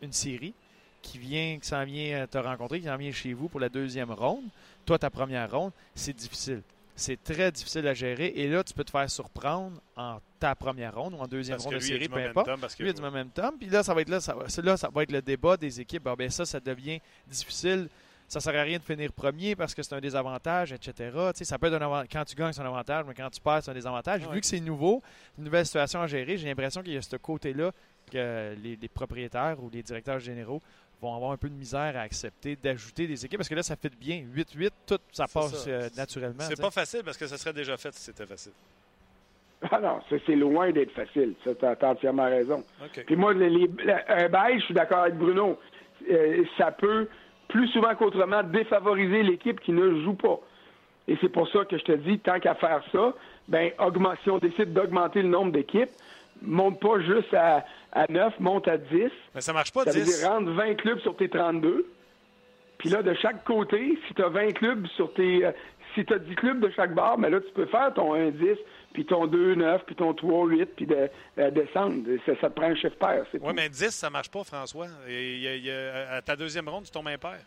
une série, qui vient, qui s'en vient te rencontrer, qui s'en vient chez vous pour la deuxième ronde. Toi, ta première ronde, c'est difficile. C'est très difficile à gérer. Et là, tu peux te faire surprendre en ta première ronde ou en deuxième ronde de série, peu importe. Parce que... Lui, il a du momentum. Puis là, ça va être là, ça là, ça va être le débat des équipes. ben ça, ça devient difficile ça ne sert à rien de finir premier parce que c'est un désavantage, etc. ça peut être un quand tu gagnes, c'est un avantage, mais quand tu perds, c'est un désavantage. Vu que c'est nouveau, une nouvelle situation à gérer, j'ai l'impression qu'il y a ce côté-là que les, propriétaires ou les directeurs généraux vont avoir un peu de misère à accepter d'ajouter des équipes parce que là, ça fait bien. 8-8, tout ça passe euh, naturellement. C'est pas facile parce que ça serait déjà fait si c'était facile. Ah non, c'est loin d'être facile. Tu as, entièrement raison. Puis moi, les, un bail, je suis d'accord avec Bruno. Euh, ça peut plus souvent qu'autrement, défavoriser l'équipe qui ne joue pas. Et c'est pour ça que je te dis, tant qu'à faire ça, ben, si on décide d'augmenter le nombre d'équipes, monte pas juste à, à 9, monte à 10. Mais ça marche pas, ça 10. veut dire rendre 20 clubs sur tes 32. Puis là, de chaque côté, si tu as 20 clubs sur tes... Euh, si tu as 10 clubs de chaque barre, mais là, tu peux faire ton 1-10, puis ton 2-9, puis ton 3-8, puis de, descendre. Ça, te prend un chiffre pair. Oui, mais 10, ça marche pas, François. à ta deuxième ronde, tu tombes impair.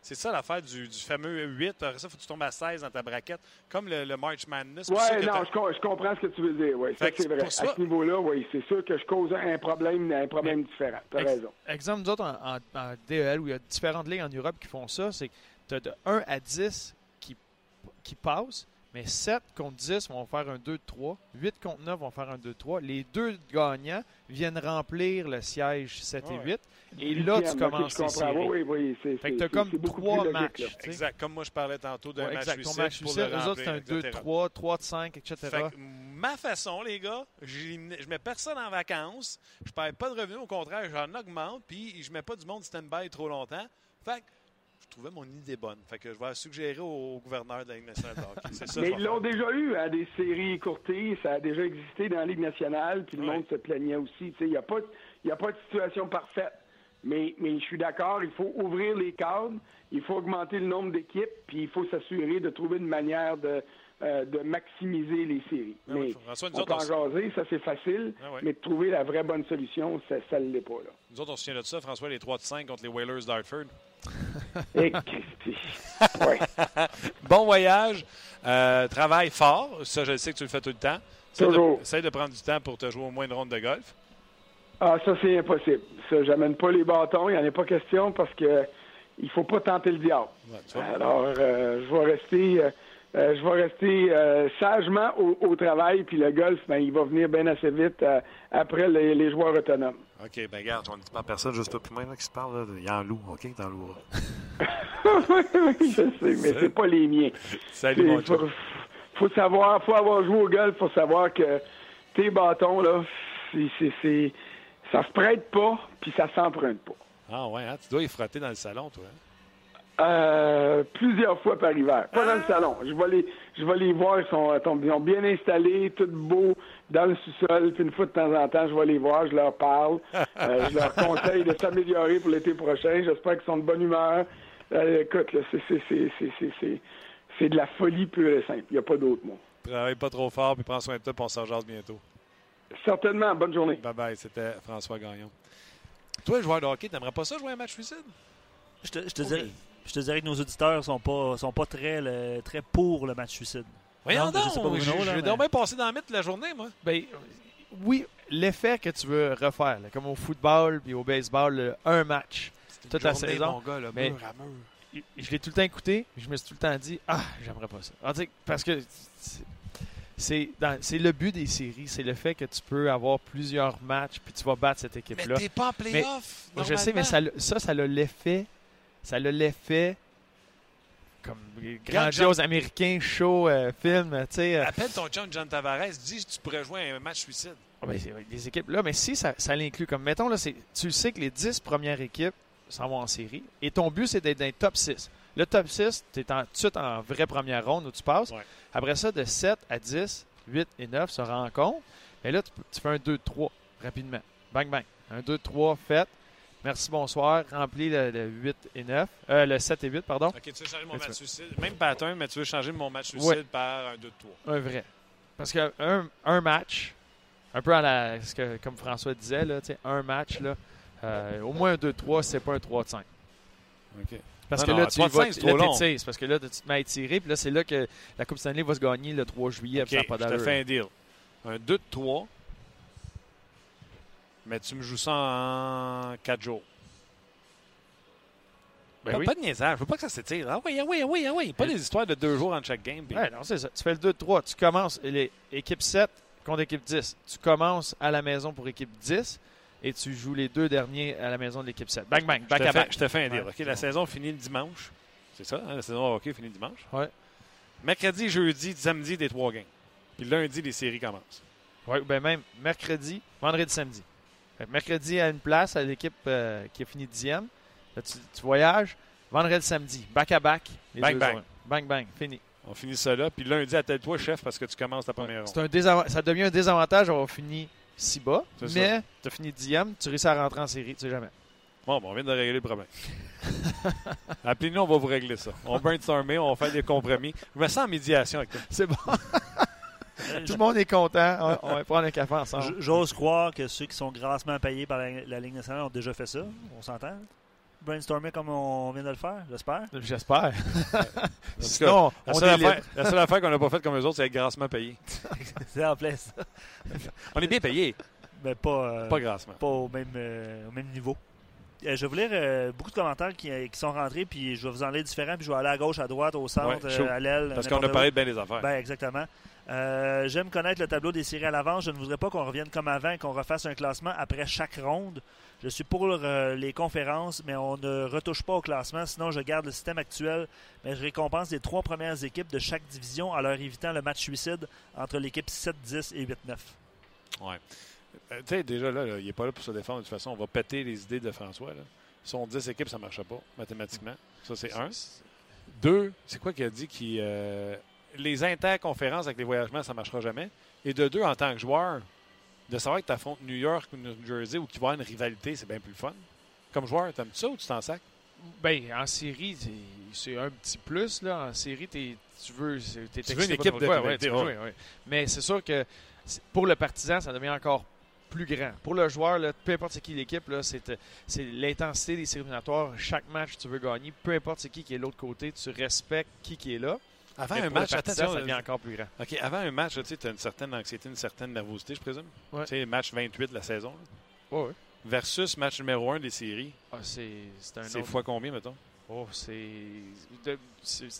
C'est ça l'affaire du, fameux 8. Après ça, faut que tu tombes à 16 dans ta braquette, comme le, March Madness. Oui, non, je, comprends ce que tu veux dire. Ouais, c'est vrai. À ce niveau-là, oui, c'est sûr que je cause un problème, un problème différent. Tu as raison. Exemple, nous autres, en, DEL, où il y a différentes ligues en Europe qui font ça, c'est que tu as de 1 à 10 qui, qui passent mais 7 contre 10 vont faire un 2-3. 8 contre 9 vont faire un 2-3. Les deux gagnants viennent remplir le siège 7 et 8. Et là, tu commences okay, à oui, oui, c'est, Fait que tu as comme trois matchs. exact. Comme moi, je parlais tantôt d'un match exact. Ton match eux autres, c'est un 2-3, 3-5, etc. Fait que ma façon, les gars, je mets personne en vacances. Je ne perds pas de revenus. Au contraire, j'en augmente. Puis je mets pas du monde stand-by trop longtemps. Fait que je trouvais mon idée bonne. Fait que je vais suggérer au, gouverneur de la Ligue nationale de Mais ils l'ont déjà eu à des séries écourtées. Ça a déjà existé dans la Ligue nationale. Puis le monde se plaignait aussi. Il n'y a, pas, a pas de situation parfaite. Mais, mais je suis d'accord, il faut ouvrir les cadres, il faut augmenter le nombre d'équipes, puis il faut s'assurer de trouver une manière de, euh, de maximiser les séries. Ah mais on peut en jaser, ça c'est facile, ah mais de trouver la vraie bonne solution, ça ne l'est pas. Là. Nous autres, on se souvient de ça, François, les 3 de 5 contre les Whalers d'Hartford. <laughs> Et ouais. <laughs> Bon voyage. Euh, travaille fort. Ça, je sais que tu le fais tout le temps. Essaye de, prendre du temps pour te jouer au moins une ronde de golf. Ah, ça, c'est impossible. Ça, j'amène pas les bâtons. Il n'y en a pas question parce que il faut pas tenter le diable. Alors, euh, je vais rester... Euh, euh, je vais rester euh, sagement au, travail, puis le golf, ben, il va venir bien assez vite euh, après les, joueurs autonomes. OK, ben regarde, on ne dit pas à personne, juste toi puis qui se parle. Il y a un loup, OK, dans loup. <laughs> oui, je sais, mais c'est pas les miens. Salut, mon faut, faut savoir, faut avoir joué au golf pour savoir que tes bâtons, là, c'est, ça se prête pas, puis ça s'emprunte pas. Ah ouais, hein? tu dois y frotter dans le salon, toi. Hein? Euh, plusieurs fois par hiver. Pas dans le ah! salon. Je vais les, je vais les voir. Ils sont, sont bien installés, tout beau dans le sous-sol. Puis une fois de temps en temps, je vais les voir, je leur parle. <laughs> Euh, je leur conseille de s'améliorer pour l'été prochain. J'espère qu'ils sont de bonne humeur. Euh, écoute, c'est de la folie pure et simple. Il n'y a pas d'autre mot. Travaille pas trop fort, puis prends soin de toi, puis on s'en bientôt. Certainement. Bonne journée. Bye bye. C'était François Gagnon. Toi, joueur de hockey, t'aimerais pas ça jouer un match suicide? Je te, je te dirais je te dirais que nos auditeurs sont pas sont pas très très pour le match suicide. Voyons Non, je donc, sais pas Bruno, je- là, je vais mais- dormir passer dans la mythe la journée, moi. Ben, oui, l'effet que tu veux refaire, là, comme au football puis au baseball, là, un match. C'est Toute la saison, mon gars, là, mais- mur à mur. Je l'ai tout le temps écouté, je me suis tout le temps dit Ah, j'aimerais pas ça. Alors, sais, parce que c'est- le but des séries, c'est le fait que tu peux avoir plusieurs matchs puis tu vas battre cette Mais équipe-là. t'es pas en playoff. Je sais, mais ça, ça, ça a l'effet. Ça a l'effet comme grandiose américain, show, euh, film, tu sais. euh, Appelle ton chum John Tavares, dis que tu pourrais jouer à un match suicide. Ah ben, les équipes là, mais si ça, ça l'inclut comme mettons là, tu sais que les 10 premières équipes s'en vont en série et ton but c'est d'être dans le top 6. Le top 6, tu es tout de suite en vraie première ronde où tu passes. Ouais. Après ça, de 7 à 10, 8 et 9 se rencontrent. Mais là, tu fais un 2-3 rapidement. Bang, bang. Un 2-3 fait. Merci, bonsoir. Remplis le, le 8 et 9. Euh, le 7 et 8, pardon. OK, tu veux changer mon Mais tu match suicide? Même pattern, mais tu veux changer mon match suicide Ouais. par un 2-3. Un vrai. Parce qu'un un match, un peu à la, ce que, comme François disait, là, tu sais, un match, là, euh, au moins un 2-3, c'est pas un 3 de 5. OK. Parce Non, que non, là, tu 3 de vas, 5, c'est parce que là, tu te mets à étirer, puis là, c'est là que la Coupe Stanley va se gagner le 3 juillet, OK, puis ça n'a pas je te fais un deal. Un 2-3, mais tu me joues ça en 4 jours. Ben pas, oui. pas de niaisage. Je veux pas que ça s'étire. Ah oui, ah oui, ah oui, ah oui. Pas des histoires de deux jours entre chaque game. puis- Ouais, non, c'est ça. Tu fais le 2-3. Tu commences, les, équipe 7 contre équipe 10. Tu commences à la maison pour équipe 10 et tu joues les deux derniers à la maison de l'équipe 7. Bang, bang, je, back te à fais, back. je te fais un deal. Ouais, la bon. saison finit le dimanche. C'est ça, hein, la saison hockey finit dimanche. Ouais. Mercredi, jeudi, samedi, des trois games. Puis lundi, les séries commencent. Oui, ben même mercredi, vendredi, samedi. Mercredi à une place à l'équipe euh, qui a fini dixième. Là, tu, tu voyages. Vendredi, samedi, back à back. les Bang, deux bang. Bang, bang, fini. On finit ça là. Puis lundi, attelle-toi, chef, parce que tu commences ta première ronde. Un ça devient un désavantage d'avoir fini si bas, mais tu as fini dixième, tu réussis à rentrer en série, tu sais jamais. Bon, on vient de régler le problème. <laughs> Appelez-nous, on va vous régler ça. On brainstormer, on va faire des compromis. Je me sens en médiation avec toi. C'est bon. <laughs> <laughs> Tout le monde est content. On, on va prendre un café ensemble. J'ose croire que ceux qui sont grassement payés par la, la Ligue nationale ont déjà fait ça. On s'entend? Brainstormer comme on vient de le faire, j'espère. J'espère. <laughs> Sinon, La seule, affaire, la seule affaire qu'on n'a pas faite comme eux autres, c'est être grassement payé. <laughs> C'est en place. On est bien payé, Mais pas, euh, pas grassement. pas au même, euh, au même niveau. Euh, je vais vous lire euh, beaucoup de commentaires qui, qui sont rentrés, puis je vais vous en lire différents, puis je vais aller à gauche, à droite, au centre, Ouais, euh, à l'aile. Parce qu'on a parlé de bien des affaires. Ben, exactement. Euh, J'aime connaître le tableau des séries à l'avance. Je ne voudrais pas qu'on revienne comme avant et qu'on refasse un classement après chaque ronde. Je suis pour euh, les conférences, mais on ne retouche pas au classement. Sinon, je garde le système actuel, mais je récompense les trois premières équipes de chaque division en leur évitant le match suicide entre l'équipe 7, 10 et 8, 9. Ouais. Euh, tu sais, déjà, là, là, il n'est pas là pour se défendre. De toute façon, on va péter les idées de François. Là. Si on 10 équipes, ça ne marchera pas, mathématiquement. Ça, c'est un. Deux, c'est quoi qu'il a dit qui euh, les interconférences avec les voyagements, ça ne marchera jamais. Et de deux, en tant que joueur, de savoir que tu affrontes New York ou New Jersey ou qu'il va y avoir une rivalité, c'est bien plus fun. Comme joueur, t'aimes ça ou tu t'en sacs? Ben, en série, c'est- un petit plus. Là. En série, tu veux, Tu veux une équipe de joueur, rivalité, tu veux ouais. jouer, ouais. Mais c'est sûr que pour le partisan, ça devient encore plus grand. Pour le joueur, là, peu importe c'est qui l'équipe, c'est c'est l'intensité des séries éliminatoires. Chaque match, tu veux gagner. Peu importe c'est qui qui est de l'autre côté, tu respectes qui qui est là. Avant un match, ça devient encore plus grand. OK, avant un match, tu as une certaine anxiété, une certaine nervosité, je présume. Ouais. Tu sais, match 28 de la saison. là. Ouais. Versus match numéro 1 des séries. Ah, c'est c'est un C'est autre. fois combien, mettons? Oh, c'est.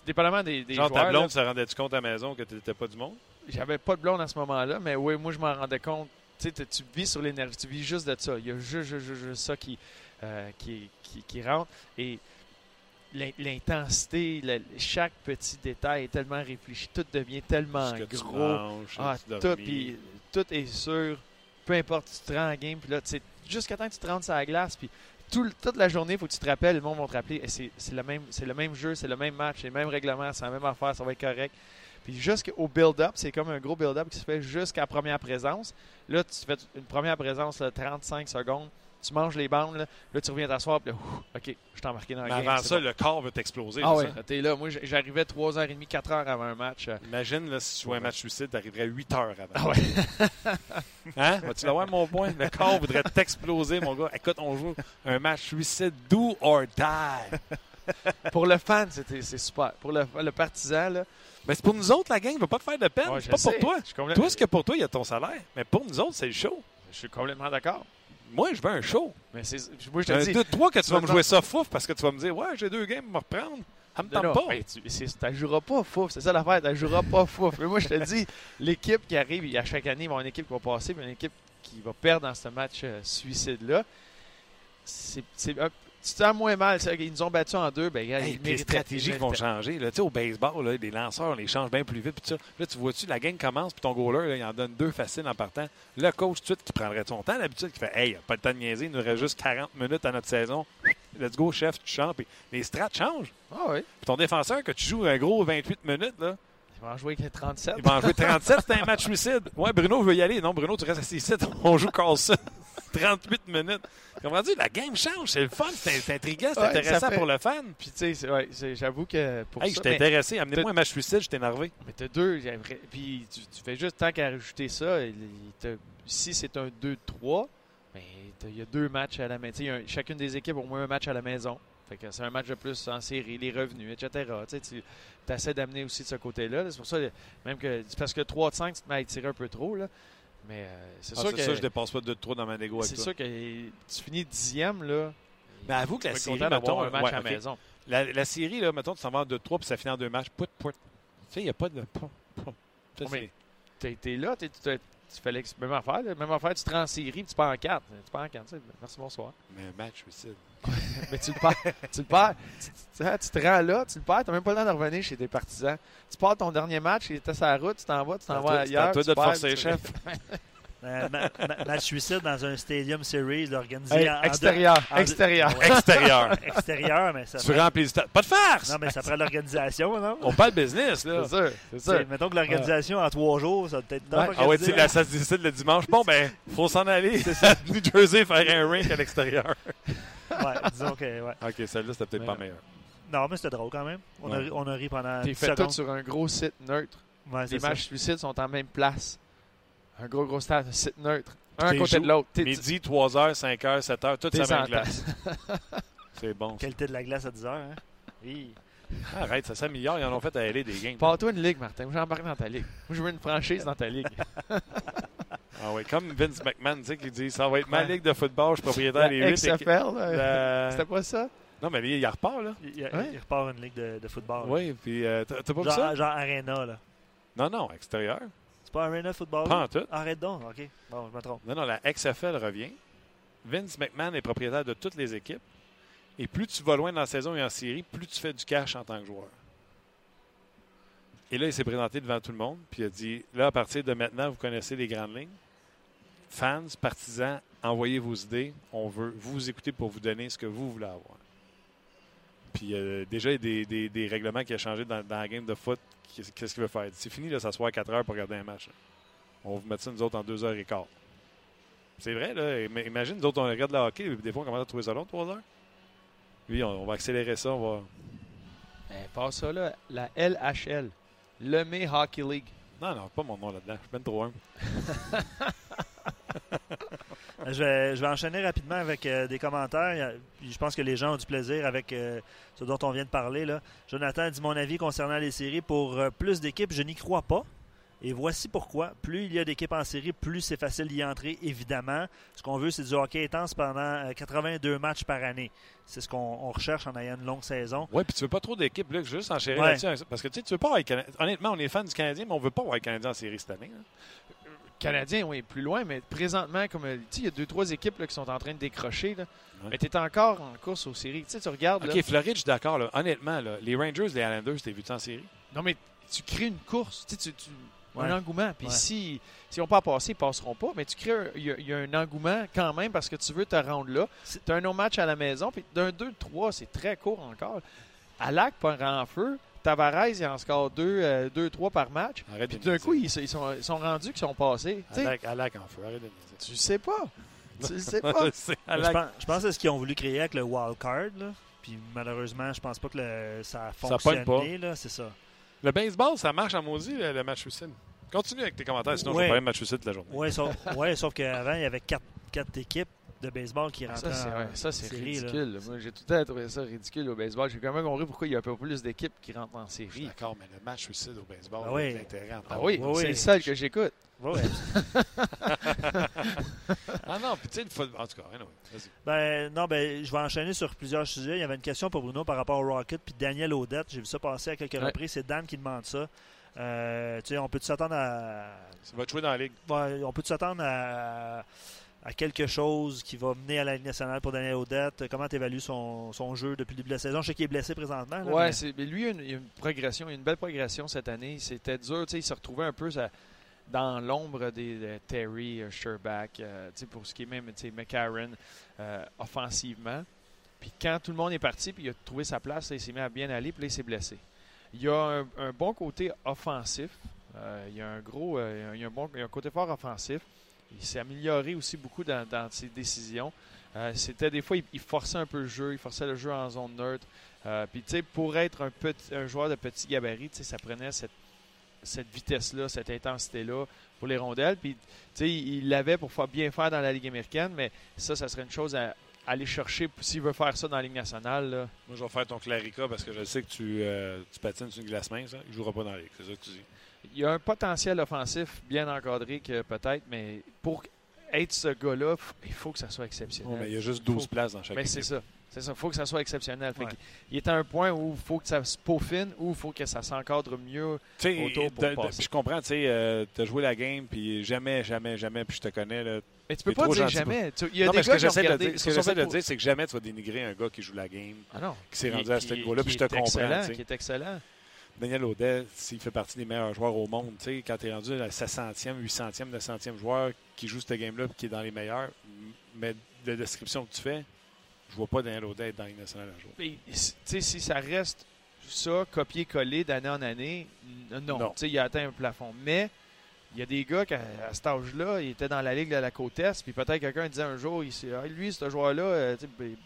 dépendamment des, des Genre, joueurs. ta là. blonde se rendait-tu compte à la maison que tu n'étais pas du monde? J'avais pas de blonde à ce moment-là, mais oui, moi, je m'en rendais compte. Tu sais, tu- tu vis sur l'énergie, tu vis juste de ça. Il y a juste, juste, ça qui, euh, qui, qui, qui rentre. Et l'intensité, chaque petit détail est tellement réfléchi. Tout devient tellement tu gros. manges, Ah, tu tout, est sûr. Peu importe, tu te rends en game. Puis là, jusqu'à temps que tu te rentres sur la glace, puis tout toute la journée, il faut que tu te rappelles, le monde va te rappeler, eh, c'est le, même- c'est le même jeu, c'est le même match, c'est le même règlement, c'est la même affaire, ça va être correct. Puis jusqu'au build-up, c'est comme un gros build-up qui se fait jusqu'à la première présence. Là, tu fais une première présence, là, 35 secondes, tu manges les bandes, là, là tu reviens t'asseoir, puis là, OK, je t'ai embarqué dans la game. avant ça, bon. le corps veut t'exploser. Ah t'es là. Moi, j'arrivais 3h30, 4h avant un match. euh, Imagine là, si tu jouais un match suicide, tu arriverais 8 heures avant. Ah ouais. <laughs> Hein? Vas-tu l'avoir, mon point? Le corps voudrait t'exploser, mon gars. Écoute, on joue un match suicide do or die. pour le fan, c'est super. Pour le, le partisan, là. Mais c'est pour nous autres, la gang ne va pas te faire de peine. Ouais, c'est pas sais. pour toi. Je suis complè- Toi, ce que pour toi, il y a ton salaire. Mais pour nous autres, c'est le show. Je suis complètement d'accord. Moi, je veux un show. Mais c'est, moi, je te Un dis. de toi que tu vas me jouer ça fouf parce que tu vas me dire Ouais, j'ai deux games me reprendre. Ça me tente pas. ben, tu ne joueras pas fouf, c'est ça l'affaire, tu joueras pas <laughs> fouf. Mais moi, je te dis, l'équipe qui arrive, à chaque année, il va y avoir une équipe qui va passer, puis une équipe qui va perdre dans ce match euh, suicide-là. C'est, tu te sens moins mal. Ils nous ont battus en deux, ben, Hey, les stratégies vont changer. Là. Tu sais, Au baseball, là, les lanceurs, on les change bien plus vite. Ça. Là, tu vois-tu, la game commence, puis ton goaler, là, il en donne deux faciles en partant. Le coach, tout de suite, qui prendrait son temps, d'habitude, qui fait Hey, pas le temps de niaiser, il nous reste juste 40 minutes à notre saison. Let's go, chef, tu chantes. Puis les strats changent. Ah oui, Puis ton défenseur, que tu joues un gros 28 minutes, là, ils vont en jouer avec 37. il va en jouer 37, c'est un match suicide. Ouais, Bruno veut y aller. Non, Bruno, tu restes assis ici, <laughs> on joue Carlson. 38 minutes. Comment dire, la game change, c'est le fun, c'est intriguant, c'est Ouais, intéressant fait- pour le fan. Puis, tu sais, ouais, j'avoue que pour Hey, ça. j'étais mais- intéressé, amenez-moi un match suicide, j'étais énervé. Mais t'as deux. Puis tu, tu fais juste tant qu'à rajouter ça. il- si c'est un 2-3, ben, t'as- il y a deux matchs à la maison. Chacune des équipes a au moins un match à la maison. Fait que c'est un match de plus en série, les revenus, etc. Tu sais, tu essaies d'amener aussi de ce côté-là. là. C'est pour ça, même que. c'est Parce que 3 de 5, tu te mets à étirer un peu trop. Là. Mais euh, c'est Ah, sûr que. ça, je dépasse pas de 2-3 dans ma négo avec c'est sûr que tu finis dixième, là. Mais avoue que la série, mettons, un match ouais, à ok. la maison. La, la série, là, mettons, tu s'en vas en 2-3 puis ça finit en deux matchs. Pout, pout. Tu sais, il n'y a pas de. pout, pout. Ça, Ouais, mais- T'es t'es là, t'es- tu, fais même affaire. là. Même affaire, tu te rends en série, tu pars en 4. Tu pars en 4. Merci, bonsoir. Mais un match suicide. <laughs> Mais tu le perds. tu le perds. Tu, tu- tu te rends là, tu le perds, tu n'as même pas le temps de revenir chez tes partisans. Tu pars ton dernier match, il était sur la route, tu t'en vas, tu t'en vas ailleurs. toi de te perds, forcer, tu- chef. <laughs> Euh, ma- ma- match suicide dans un Stadium Series organisé Hey, en- en extérieur, deux- en deux- extérieur. Ouais, Extérieur. <laughs> extérieur, mais ça tu prend- remplis le stade. Pas de farce! Non, mais ça prend l'organisation, non? On parle business, là. C'est sûr, c'est sûr. Mettons que l'organisation en trois jours, ça va peut-être Ouais. Ah ouais, tu sais, là, ça se décide le dimanche. Bon, ben, faut s'en aller New Jersey faire un rink à l'extérieur. <laughs> Ouais, disons que, ouais. OK, celle-là, c'était peut-être pas meilleur. Non, mais c'était drôle quand même. On, a, Ouais. ri- on a ri pendant T'es 10 fait tout sur un gros site neutre. Ouais, Les matchs suicides sont en même place. Un gros, gros stade, un site neutre. Un à côté de l'autre. T'es- Midi, 3h, 5h, 7h, tout T'es ça même en glace. <laughs> C'est bon. ça. Qualité de la glace à 10 heures, hein? Oui. Arrête, ça s'améliore. Ils en ont fait à aller des games. Pars-toi une ligue, Martin. Moi, j'embarque dans ta ligue. Moi, je veux une franchise dans ta ligue. <laughs> Ah ouais, comme Vince McMahon, tu sais, qui dit ça va être ma ligue de football, je suis propriétaire La des 8 XFL, là, La- <laughs> c'était pas ça? Non, mais il, il repart, là. Il, il- Ouais. il repart une ligue de, de football. Oui, puis euh, t'as pas vu Genre, ça? genre Arena, là. Non, non, extérieur. C'est pas Arena Football? Pas en tout. Arrête donc, ok. Bon, je me trompe. Non, non, la XFL revient. Vince McMahon est propriétaire de toutes les équipes. Et plus tu vas loin dans la saison et en série, plus tu fais du cash en tant que joueur. Et là, il s'est présenté devant tout le monde, puis il a dit là, à partir de maintenant, vous connaissez les grandes lignes. Fans, partisans, envoyez vos idées. On veut vous écouter pour vous donner ce que vous voulez avoir. Puis euh, déjà, il y a des, des- des règlements qui ont changé dans, dans la game de foot. Qu'est- Qu'est-ce qu'il veut faire? C'est fini de s'asseoir 4 heures pour regarder un match. là. On va vous mettre ça, nous autres, en 2 heures et quart. C'est vrai, là. Im- Imagine, nous autres, on regarde le hockey, des fois, on commence à trouver ça long, 3 heures. Oui, on, on va accélérer ça, on va... Pas ça, là. La LHL. Lemay Hockey League. Non, non, pas mon nom là-dedans. Je suis ben trop un. <laughs> <laughs> Je vais, je vais enchaîner rapidement avec euh, des commentaires. Je pense que les gens ont du plaisir avec euh, ce dont on vient de parler. Là. Jonathan dit mon avis concernant les séries. Pour euh, plus d'équipes, je n'y crois pas. Et voici pourquoi. Plus il y a d'équipes en série, plus c'est facile d'y entrer, évidemment. Ce qu'on veut, c'est du hockey intense pendant euh, 82 matchs par année. C'est ce qu'on on recherche en ayant une longue saison. Ouais, puis tu veux pas trop d'équipes, là, juste enchérir Ouais. là-dessus. Parce que tu sais, tu veux pas avoir Honnêtement, on est fan du Canadien, mais on veut pas avoir les Canadiens en série cette année. hein. Canadien, oui, plus loin, mais présentement, comme euh, il y a deux, trois équipes là, qui sont en train de décrocher. Là. Ouais. Mais tu es encore en course aux séries. Tu sais, tu regardes. là, OK, Floride, je suis d'accord. là. Honnêtement, là, les Rangers, les Islanders, t'es vu en série? Non, mais tu crées une course. Tu sais, tu, tu- Ouais. Un engouement. Puis Ouais. si, si on pas passer, ils passeront pas. Mais tu crées un, il y, a- il y a un engouement quand même parce que tu veux te rendre là. Tu as un autre match à la maison. Puis d'un 2-3, c'est très court encore. À Lac, pas un en feu. Tavares, il en score 2-3 par match. Arrête Puis de d'un coup, ils, sont- ils sont, ils sont rendus qu'ils sont passés. En feu, arrête de tu le sais pas. Tu le sais pas. <laughs> Je Je pense, je pense que c'est ce qu'ils ont voulu créer avec le wild card. là. Puis malheureusement, je pense pas que le- ça a Ça fonctionné. là, C'est ça. Le baseball, ça marche en maudit, le, le match suicide. Continue avec tes commentaires, sinon je Ouais. vais parler de match suicide toute la journée. Oui, sauf, ouais, sauf qu'avant, il y avait quatre, quatre équipes. De baseball qui rentre Ça, c'est ouais, ça, c'est série, là. ridicule. là. Moi, j'ai tout le temps trouvé ça ridicule au baseball. J'ai quand même compris pourquoi il y a un peu plus d'équipes qui rentrent en Je suis série. d'accord, mais le match suicide au baseball, Ah oui. de l'intérêt en Ah oui, Oui, c'est oui. le seul que j'écoute. Ouais. <laughs> Ah non, puis tu sais, le football. En tout cas, anyway, vas-y. Ben, non, ben, je vais enchaîner sur plusieurs sujets. Il y avait une question pour Bruno par rapport au Rocket puis Daniel Odette. J'ai vu ça passer à quelques Ouais. reprises. C'est Dan qui demande ça. Euh, tu sais, on peut s'attendre à. Ça va te jouer dans la ligue. Ouais, on peut s'attendre à, à quelque chose qui va mener à la Ligue nationale pour Daniel Odette? Comment tu évalues son, son jeu depuis le début de la saison? Je sais qu'il est blessé présentement. mais- mais lui, il y a une, il y a une progression, il y a une belle progression cette année. C'était dur, tu sais, il se retrouvait un peu ça- dans l'ombre des de Terry, euh, Sherback, euh, tu sais, pour ce qui est même, McCarron, euh, offensivement. Puis quand tout le monde est parti, puis il a trouvé sa place, là, il s'est mis à bien aller, puis là, il s'est blessé. Il y a un, un bon côté offensif. Euh, il y a un gros, euh, il y a un bon, il y a un côté fort offensif. Il s'est amélioré aussi beaucoup dans, ses décisions. Euh, c'était des fois, il, forçait un peu le jeu, il forçait le jeu en zone neutre. Euh, Puis, tu sais, pour être un, petit, un joueur de petit gabarit, ça prenait cette, cette vitesse-là, cette intensité-là pour les rondelles. Puis, tu sais, il l'avait pour faire bien faire dans la Ligue américaine, mais ça, ça serait une chose à aller chercher s'il veut faire ça dans la Ligue nationale. Moi, je vais faire ton Clarica parce que je sais que tu, euh, tu patines sur une glace mince. hein. Il ne jouera pas dans la ligue. C'est ça que tu dis. Il y a un potentiel offensif bien encadré que peut-être, mais pour être ce gars-là, il faut que ça soit exceptionnel. Oh, mais il y a juste 12 Faut- places dans chaque Mais c'est ça. C'est ça. Il faut que ça soit exceptionnel. Ouais. il est à un point où il faut que ça se peaufine ou il faut que ça s'encadre mieux. Autour pour de- passer. je comprends, tu sais, tu as joué la game, puis jamais, jamais, jamais, puis je te connais. Là. Mais tu peux pas dire jamais. Tu- Il y a non, des mais ce que j'essaie de ce de dire, c'est que jamais tu vas dénigrer un gars qui joue la game, Ah non. qui s'est rendu à ce niveau-là, puis je te comprends. Qui est excellent. Daniel Audet, s'il fait partie des meilleurs joueurs au monde, quand tu es rendu à sa centième, huit centième, neuf centième joueur qui joue cette game-là et qui est dans les meilleurs, mais la description que tu fais, je vois pas Daniel Audet être dans Ligue nationale un jour. Si ça reste ça, copier-coller d'année en année, non. Il a atteint un plafond. Mais il y a des gars qui, à à cet âge-là, ils étaient dans la Ligue de la Côte Est, puis peut-être quelqu'un disait un jour, il, Ah, lui, ce joueur-là, euh,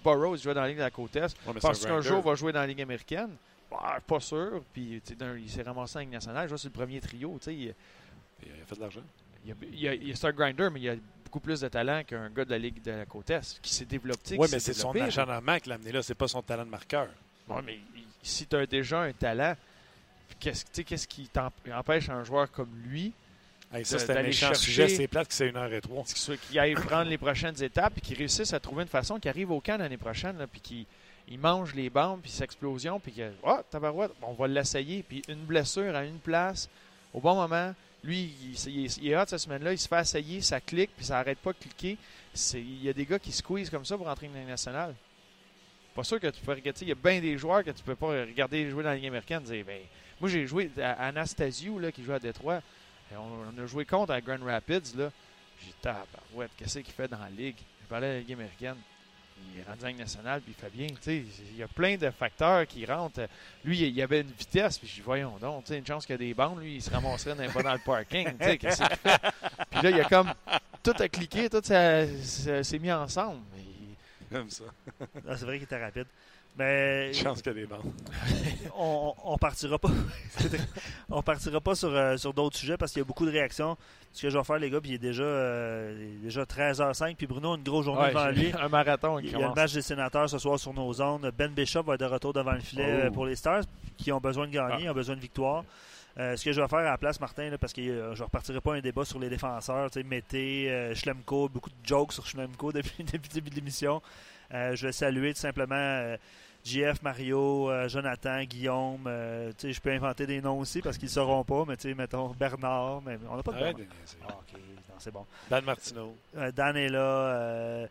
Burroughs, il jouait dans la Ligue de la Côte Est. Ouais, Parce un qu'un jour, il va jouer dans la Ligue américaine. Bah, pas sûr. Puis, il s'est ramassé en Ligue nationale. Sur le premier trio. Tu sais, il, Il a fait de l'argent. il, il a- il est un grinder, mais il a beaucoup plus de talent qu'un gars de la Ligue de la Côte Est qui s'est développé. Oui, mais c'est son acharnement qui l'a amené là, c'est pas son talent de marqueur. Ouais, mais si tu as déjà un talent, qu'est-ce qu'est-ce qui empêche un joueur comme lui Hey, ça, De- c'était un méchant sujet, c'est plate que c'est une heure et trois. qui aille prendre les prochaines étapes et qui réussisse à trouver une façon qui arrive au camp l'année prochaine, là, puis qui il mange les bandes, puis cette explosion, puis que, oh, tabarouette, on va l'essayer, puis une blessure à une place, au bon moment, lui, il, il, il est- il hot cette semaine-là, il se fait essayer, ça clique, puis ça arrête pas de cliquer. Il y a des gars qui squeezent comme ça pour entrer dans nationale. Pas sûr que tu peux regarder. Il y a bien des joueurs que tu peux pas regarder jouer dans la Ligue américaine dire, ben, moi j'ai joué à Anastasio, là, qui joue à Détroit. On, a joué contre à Grand Rapids, là. J'ai dit, tabarouette, qu'est-ce qu'il fait dans la Ligue? Je parlais de la Ligue américaine. Il est rendu en nationale, puis il fait bien. Tu sais, il y a plein de facteurs qui rentrent. Lui, il y avait une vitesse, puis je dis, voyons donc, tu sais, une chance qu'il y a des bandes, lui, il se ramasserait dans, pas dans le parking. Tu sais, qu'est-ce qu'il fait? Puis là, il y a comme. Tout a cliqué, tout s'est mis ensemble. Comme ça. C'est vrai qu'il était rapide. Mais Chance qu'il y a des bandes. <laughs> on, on partira pas. <laughs> on partira pas sur, euh, sur d'autres sujets parce qu'il y a beaucoup de réactions. Ce que je vais faire, les gars, puis il est déjà, euh, il est déjà 13h05, puis Bruno a une grosse journée ouais, devant lui. <laughs> un marathon Il qui y a le match des sénateurs ce soir sur nos zones. Ben Bishop va être de retour devant le filet Oh. euh, pour les Stars qui ont besoin de gagner, Ah. ont besoin de victoire. Euh, ce que je vais faire à la place, Martin, là, parce que euh, je ne repartirai pas un débat sur les défenseurs, tu sais, Mété, euh, Schlemko, beaucoup de jokes sur Schlemko depuis, depuis le début de l'émission. Euh, je vais saluer tout simplement euh, JF, Mario, euh, Jonathan, Guillaume. euh, tu sais, je peux inventer des noms aussi parce qu'ils ne sauront pas, mais tu sais, mettons Bernard, mais on n'a pas de Arrête Bernard. de. Ah, ok, non, c'est bon. Dan Martineau. Euh, Dan est là.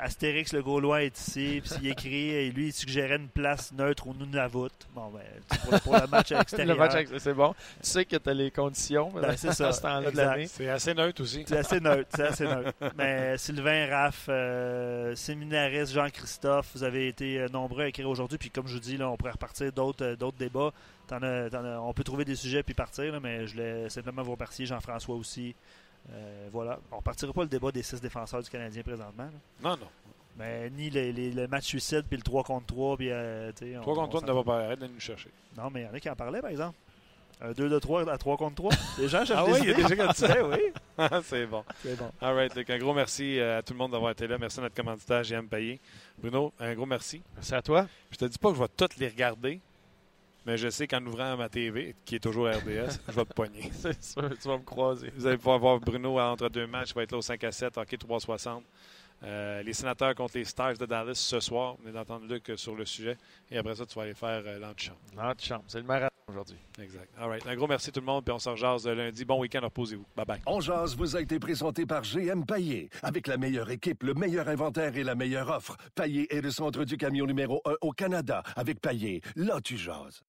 Astérix le Gaulois est ici. Puis il écrit, et lui, il suggérait une place neutre au Nunavut. Bon, ben, pour, pour le match extérieur. <laughs> Le match, avec- c'est bon. Tu sais que tu as les conditions Ben, c'est ça, <laughs> à ce temps-là de l'année. C'est assez neutre aussi. C'est assez neutre, c'est assez neutre. Mais Sylvain, Raph, euh, Séminariste, Jean-Christophe, vous avez été nombreux à écrire aujourd'hui. Puis comme je vous dis, là, on pourrait repartir d'autres euh, d'autres débats. T'en as- t'en as- on peut trouver des sujets puis partir, là, mais je voulais simplement vous remercier, Jean-François aussi. Euh, voilà. On ne partira pas le débat des six défenseurs du Canadien présentement. là. Non, non. Mais ni les, les- le match suicide puis le 3 contre 3. Puis, euh, tu sais, on- contre on toi, ne s'entend. va pas arrêter de nous chercher. Non, mais il y en a qui en parlaient, par exemple. Un 2 de 3 à 3 contre 3. Les gens cherchent Ah des oui, il y a des gens comme ça. oui. Ah, c'est bon. C'est bon. All right. Donc, un gros merci euh, à tout le monde d'avoir été là. Merci à notre commanditaire, JM Payé. Bruno, un gros merci. Merci à toi. Je te dis pas que je vais toutes les regarder, mais je sais qu'en ouvrant ma TV, qui est toujours RDS, je vais te poigner. <laughs> C'est sûr, tu vas me croiser. Vous allez pouvoir voir Bruno entre deux matchs. Il va être là au 5 à 7, hockey 360. Euh, les sénateurs contre les Stars de Dallas ce soir. On est d'entendre Luc euh, sur le sujet. Et après ça, tu vas aller faire euh, l'antichambre. L'antichambre. C'est le marathon aujourd'hui. Exact. All right. Un gros merci tout le monde. Puis on se rejase lundi. Bon week-end. Reposez-vous. Bye bye. On jase vous a été présenté par GM Paillé. Avec la meilleure équipe, le meilleur inventaire et la meilleure offre. Paillé est le centre du camion numéro 1 au Canada. Avec Paillé, là tu jases.